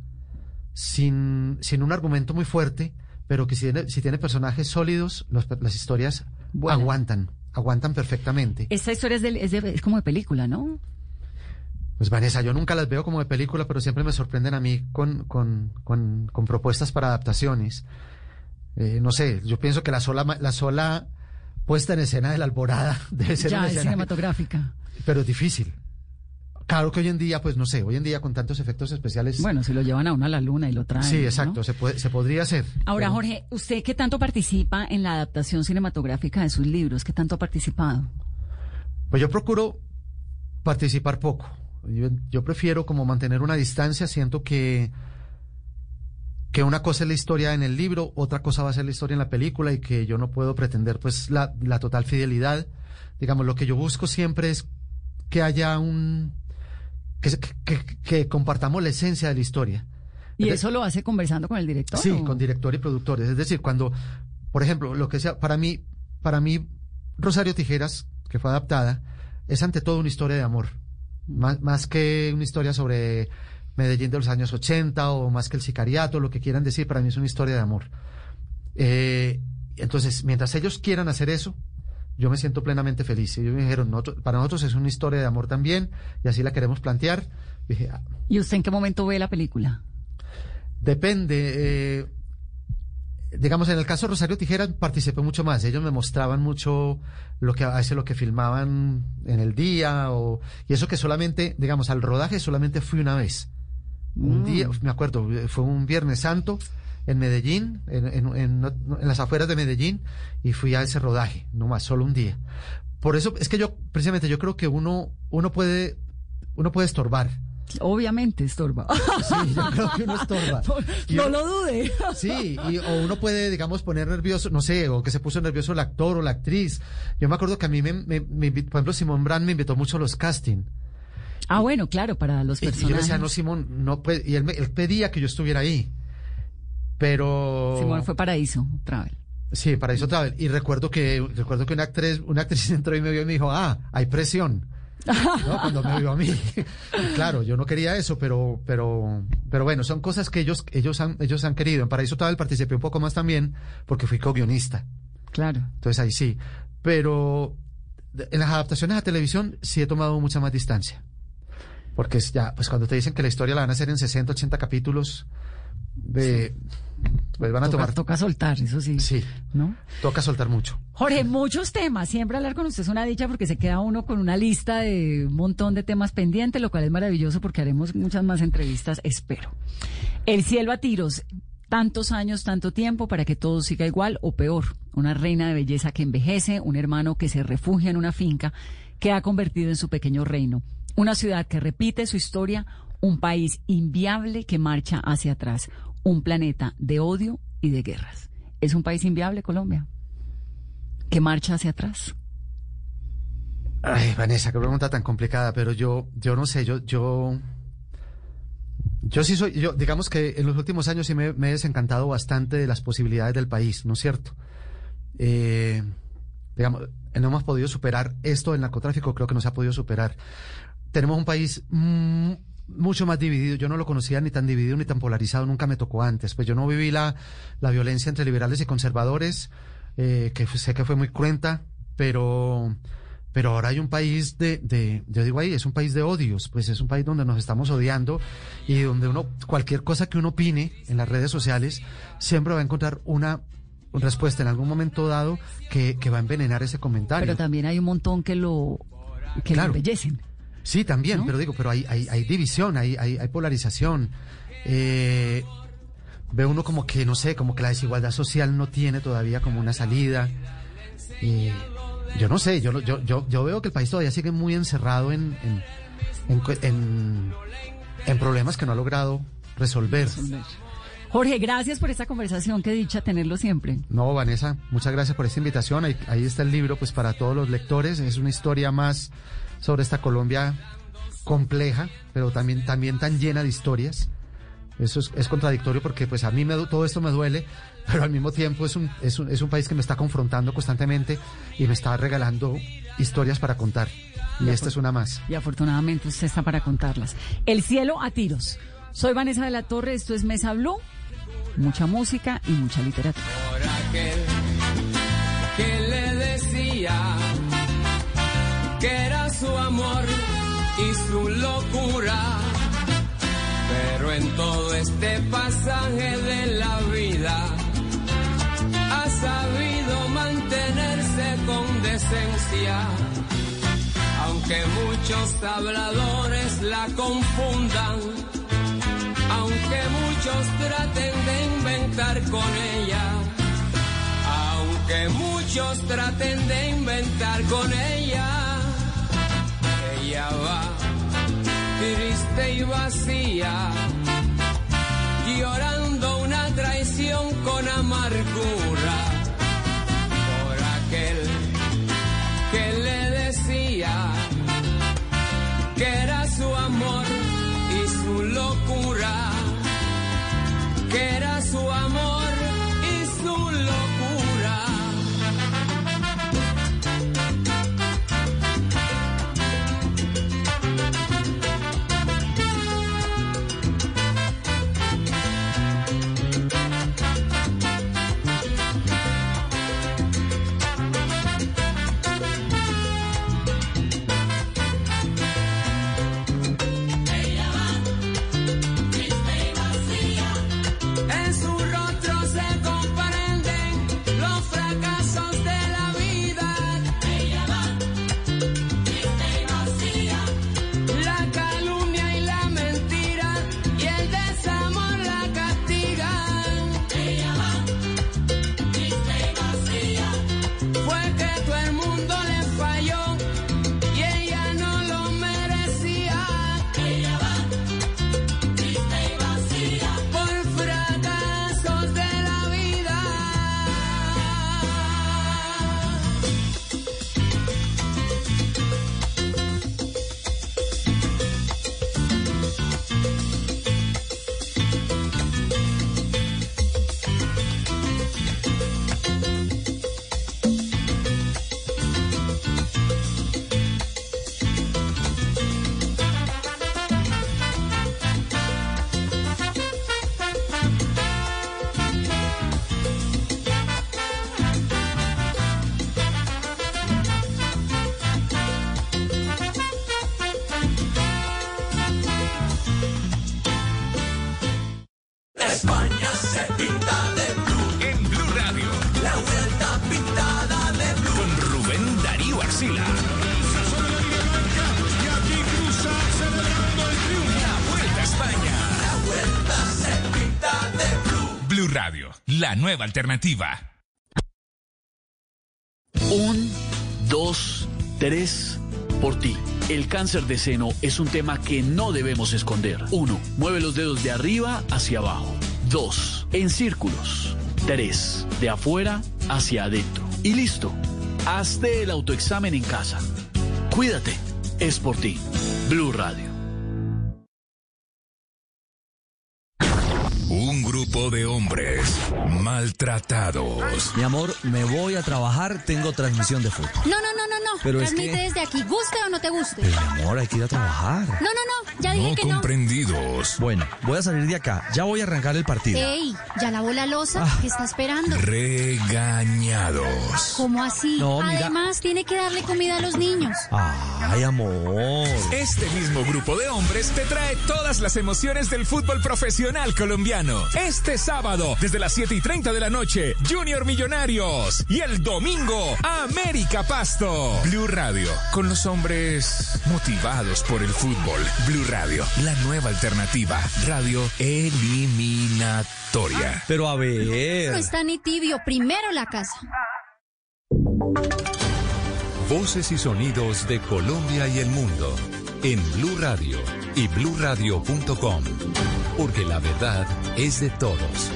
sin, sin un argumento muy fuerte, pero que si tiene, si tiene personajes sólidos, los las historias Buenas. aguantan, aguantan perfectamente. Esta historia es, de, es, de- es como de película, ¿no? Pues Vanessa, yo nunca las veo como de película, pero siempre me sorprenden a mí con, con, con, con propuestas para adaptaciones. Eh, no sé, yo pienso que la sola, la sola puesta en escena de la alborada [laughs] debe ser Ya una escena, cinematográfica. pero es difícil. Claro que hoy en día, pues no sé, hoy en día con tantos efectos especiales. Bueno, si lo llevan a uno a la luna y lo traen. sí, ¿no? exacto, se, puede, se podría hacer. Ahora, pero- Jorge, ¿usted qué tanto participa en la adaptación cinematográfica de sus libros? ¿Qué tanto ha participado? Pues yo procuro participar poco. Yo, yo prefiero como mantener una distancia. Siento que, que una cosa es la historia en el libro, otra cosa va a ser la historia en la película y que yo no puedo pretender pues la, la total fidelidad. Digamos, lo que yo busco siempre es que haya un... que, compartamos la esencia de la historia. ¿Y Es eso lo hace conversando con el director? Sí, o- con director y productores. Es decir, cuando, por ejemplo, lo que sea, para mí, para mí, Rosario Tijeras, que fue adaptada, es ante todo una historia de amor. Más, más que una historia sobre Medellín de los años 80 o más que el sicariato, lo que quieran decir, para mí es una historia de amor. Eh, entonces, mientras ellos quieran hacer eso, yo me siento plenamente feliz. Y ellos me dijeron, "Nosotros- para nosotros es una historia de amor también, y así la queremos plantear. Dije, "Ah, ¿Y usted en qué momento ve la película? Depende. eh, digamos, en el caso de Rosario Tijeras participé mucho más. Ellos me mostraban mucho lo que a veces lo que filmaban en el día o y eso que solamente, digamos, al rodaje solamente fui una vez. Un Mm. día, me acuerdo, fue un Viernes Santo en Medellín, en, en- en- en las afueras de Medellín y fui a ese rodaje, no más, solo un día. Por eso es que yo precisamente yo creo que uno uno puede uno puede estorbar. Obviamente estorba. Sí, yo creo que uno estorba. [laughs] No uno- lo dude. Sí, y, o uno puede, digamos, poner nervioso, no sé, o que se puso nervioso el actor o la actriz. Yo me acuerdo que a mí, me, me- por ejemplo, Simón Brand me invitó mucho a los casting. Ah, bueno, claro, para los Y, y yo le personajes. decía, no, Simón, no puede, y él, me- él pedía que yo estuviera ahí. Pero... Simón fue Paraíso Travel. Sí, Paraíso Travel. Y recuerdo que, recuerdo que una actriz, una actriz [laughs] entró y me vio y me dijo, ah, hay presión. [laughs] ¿no? Cuando me vio a mí. Claro, yo no quería eso, pero, pero, pero bueno, son cosas que ellos, ellos han, ellos han querido. En Paraíso Travel participé un poco más también porque fui co-guionista. Claro. Entonces ahí sí. Pero en las adaptaciones a televisión sí he tomado mucha más distancia. Porque ya, pues cuando te dicen que la historia la van a hacer en 60, 80 capítulos, de, pues van a Toca- tomar. Toca soltar, eso sí. Sí. ¿No? Toca soltar mucho. Jorge, muchos temas. Siempre hablar con usted es una dicha porque se queda uno con una lista de un montón de temas pendientes, lo cual es maravilloso porque haremos muchas más entrevistas, espero. El cielo a tiros. Tantos años, tanto tiempo para que todo siga igual o peor. Una reina de belleza que envejece, un hermano que se refugia en una finca que ha convertido en su pequeño reino. Una ciudad que repite su historia, un país inviable que marcha hacia atrás. Un planeta de odio y de guerras. ¿Es un país inviable Colombia? que marcha hacia atrás. Ay, Vanessa, qué pregunta tan complicada, pero yo, yo no sé, yo, yo, yo sí soy, yo, digamos que en los últimos años sí me, he desencantado bastante de las posibilidades del país, ¿no es cierto? Eh, digamos, no hemos podido superar esto del narcotráfico, creo que no se ha podido superar. Tenemos un país mm, mucho más dividido, yo no lo conocía ni tan dividido ni tan polarizado, nunca me tocó antes, pues yo no viví la, la violencia entre liberales y conservadores, eh, que sé que fue muy cruenta, pero pero ahora hay un país de, de, yo digo ahí, es un país de odios, pues es un país donde nos estamos odiando y donde uno, cualquier cosa que uno opine en las redes sociales, siempre va a encontrar una respuesta en algún momento dado que, que va a envenenar ese comentario. Pero también hay un montón que lo, que Claro. lo embellecen. Sí, también, ¿No? pero digo, pero hay, hay, hay división, hay, hay, hay polarización. Eh, ve uno como que, no sé, como que la desigualdad social no tiene todavía como una salida. Y yo no sé, yo, yo, yo, yo veo que el país todavía sigue muy encerrado en, en, en, en- en problemas que no ha logrado resolver. Jorge, gracias por esta conversación. Qué dicha tenerlo siempre. No, Vanessa, muchas gracias por esta invitación. Ahí, ahí está el libro, pues para todos los lectores. Es una historia más sobre esta Colombia compleja, pero también, también tan llena de historias. Eso es, es contradictorio porque pues a mí me, todo esto me duele, [laughs] pero al mismo tiempo es un, es, un, es un país que me está confrontando constantemente y me está regalando historias para contar. Y esta es una más. Y afortunadamente usted está para contarlas. El cielo a tiros. Soy Vanessa de la Torre, esto es Mesa Blue. Mucha música y mucha literatura. Este pasaje de la vida ha sabido mantenerse con decencia. Aunque muchos habladores la confundan, aunque muchos traten de inventar con ella, aunque muchos traten de inventar con ella, ella va triste y vacía, llorando una traición con amargura. Por aquel alternativa. Un, dos, tres, por ti. El cáncer de seno es un tema que no debemos esconder. 1. Mueve los dedos de arriba hacia abajo. 2. En círculos. 3. De afuera hacia adentro. Y listo. Hazte el autoexamen en casa. Cuídate. Es por ti. Blue Radio. Maltratados. Mi amor, me voy a trabajar, tengo transmisión de fútbol. No, no, no, no, no. Pero es Transmite que- desde aquí, guste o no te guste. Pero mi amor, hay que ir a trabajar. No, no, no, ya dije No que no. comprendidos. Bueno, voy a salir de acá. Ya voy a arrancar el partido. Ey, ya lavó la losa, Ah. ¿qué está esperando? Regañados. ¿Cómo así? No, mira. Además, tiene que darle comida a los niños. Ay, amor. Este mismo grupo de hombres te trae todas las emociones del fútbol profesional colombiano. Este sábado, desde las 7 y 30 de la noche, Junior Millonarios. Y el domingo, América Pasto. Blue Radio, con los hombres motivados por el fútbol. Blue Radio, la nueva alternativa. Radio eliminatoria. Pero a ver. No está ni tibio, primero la casa. Voces y sonidos de Colombia y el mundo en Blue Radio y bluradio.com, porque la verdad es de todos.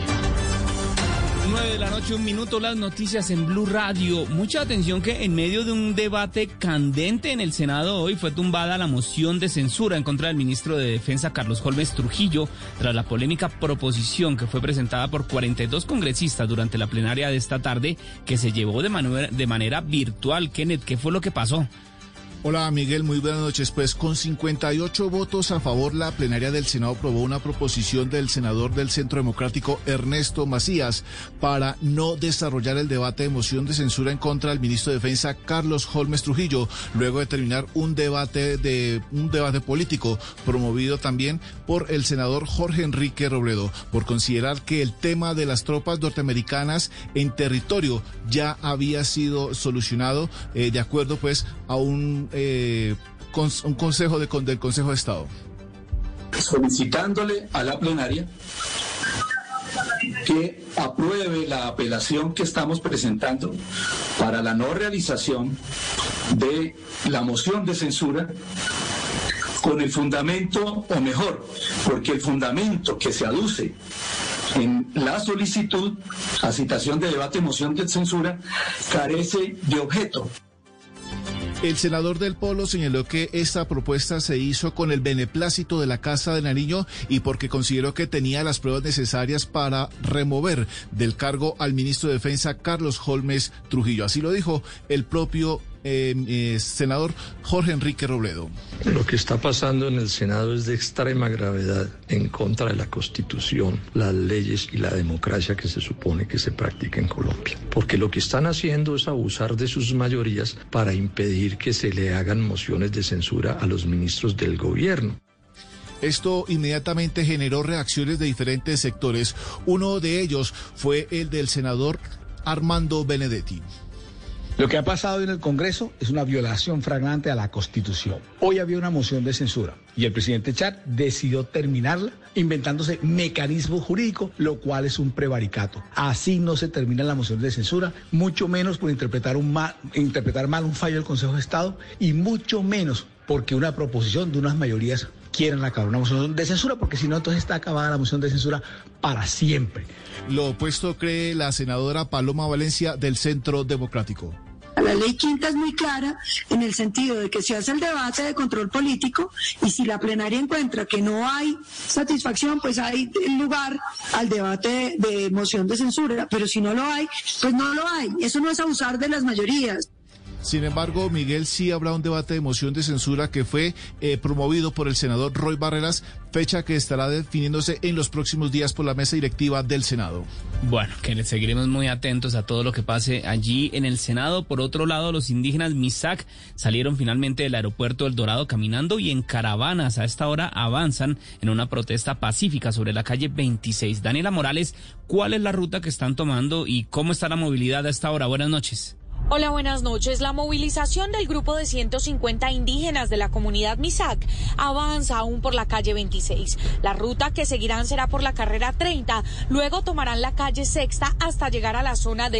9 de la noche, un minuto, las noticias en Blue Radio. Mucha atención que en medio de un debate candente en el Senado hoy fue tumbada la moción de censura en contra del ministro de Defensa Carlos Holmes Trujillo tras la polémica proposición que fue presentada por 42 congresistas durante la plenaria de esta tarde que se llevó de de manera virtual. Kenneth, ¿qué fue lo que pasó? Hola Miguel, muy buenas noches. Pues con 58 votos a favor, la plenaria del Senado aprobó una proposición del senador del Centro Democrático Ernesto Macías para no desarrollar el debate de moción de censura en contra del ministro de Defensa Carlos Holmes Trujillo, luego de terminar un debate de un debate político promovido también por el senador Jorge Enrique Robledo, por considerar que el tema de las tropas norteamericanas en territorio ya había sido solucionado eh, de acuerdo pues a un eh, un consejo de, con- del Consejo de Estado. solicitándole a la plenaria que apruebe la apelación que estamos presentando para la no realización de la moción de censura con el fundamento, o mejor, porque el fundamento que se aduce en la solicitud a citación de debate moción de censura carece de objeto. El senador del Polo señaló que esta propuesta se hizo con el beneplácito de la Casa de Nariño y porque consideró que tenía las pruebas necesarias para remover del cargo al ministro de Defensa Carlos Holmes Trujillo. Así lo dijo el propio eh, eh, senador Jorge Enrique Robledo. Lo que está pasando en el Senado es de extrema gravedad en contra de la Constitución, las leyes y la democracia que se supone que se practica en Colombia. Porque lo que están haciendo es abusar de sus mayorías para impedir que se le hagan mociones de censura a los ministros del gobierno. Esto inmediatamente generó reacciones de diferentes sectores. Uno de ellos fue el del senador Armando Benedetti. Lo que ha pasado en el Congreso es una violación flagrante a la Constitución. Hoy había una moción de censura y el presidente Char decidió terminarla inventándose mecanismos jurídicos, lo cual es un prevaricato. Así no se termina la moción de censura, mucho menos por interpretar, mal, interpretar mal un fallo del Consejo de Estado y mucho menos porque una proposición de unas mayorías quieren acabar una moción de censura, porque si no, entonces está acabada la moción de censura para siempre. Lo opuesto cree la senadora Paloma Valencia del Centro Democrático. La ley quinta es muy clara en el sentido de que se hace el debate de control político y si la plenaria encuentra que no hay satisfacción, pues hay lugar al debate de moción de censura, pero si no lo hay, pues no lo hay. Eso no es abusar de las mayorías. Sin embargo, Miguel, sí habrá un debate de moción de censura que fue eh, promovido por el senador Roy Barreras, fecha que estará definiéndose en los próximos días por la mesa directiva del Senado. Bueno, que seguiremos muy atentos a todo lo que pase allí en el Senado. Por otro lado, los indígenas Misak salieron finalmente del aeropuerto El Dorado caminando y en caravanas. A esta hora avanzan en una protesta pacífica sobre la calle 26. Daniela Morales, ¿cuál es la ruta que están tomando y cómo está la movilidad a esta hora? Buenas noches. Hola, buenas noches. La movilización del grupo de 150 indígenas de la comunidad Misak avanza aún por la calle 26. La ruta que seguirán será por la carrera 30, luego tomarán la calle Sexta hasta llegar a la zona de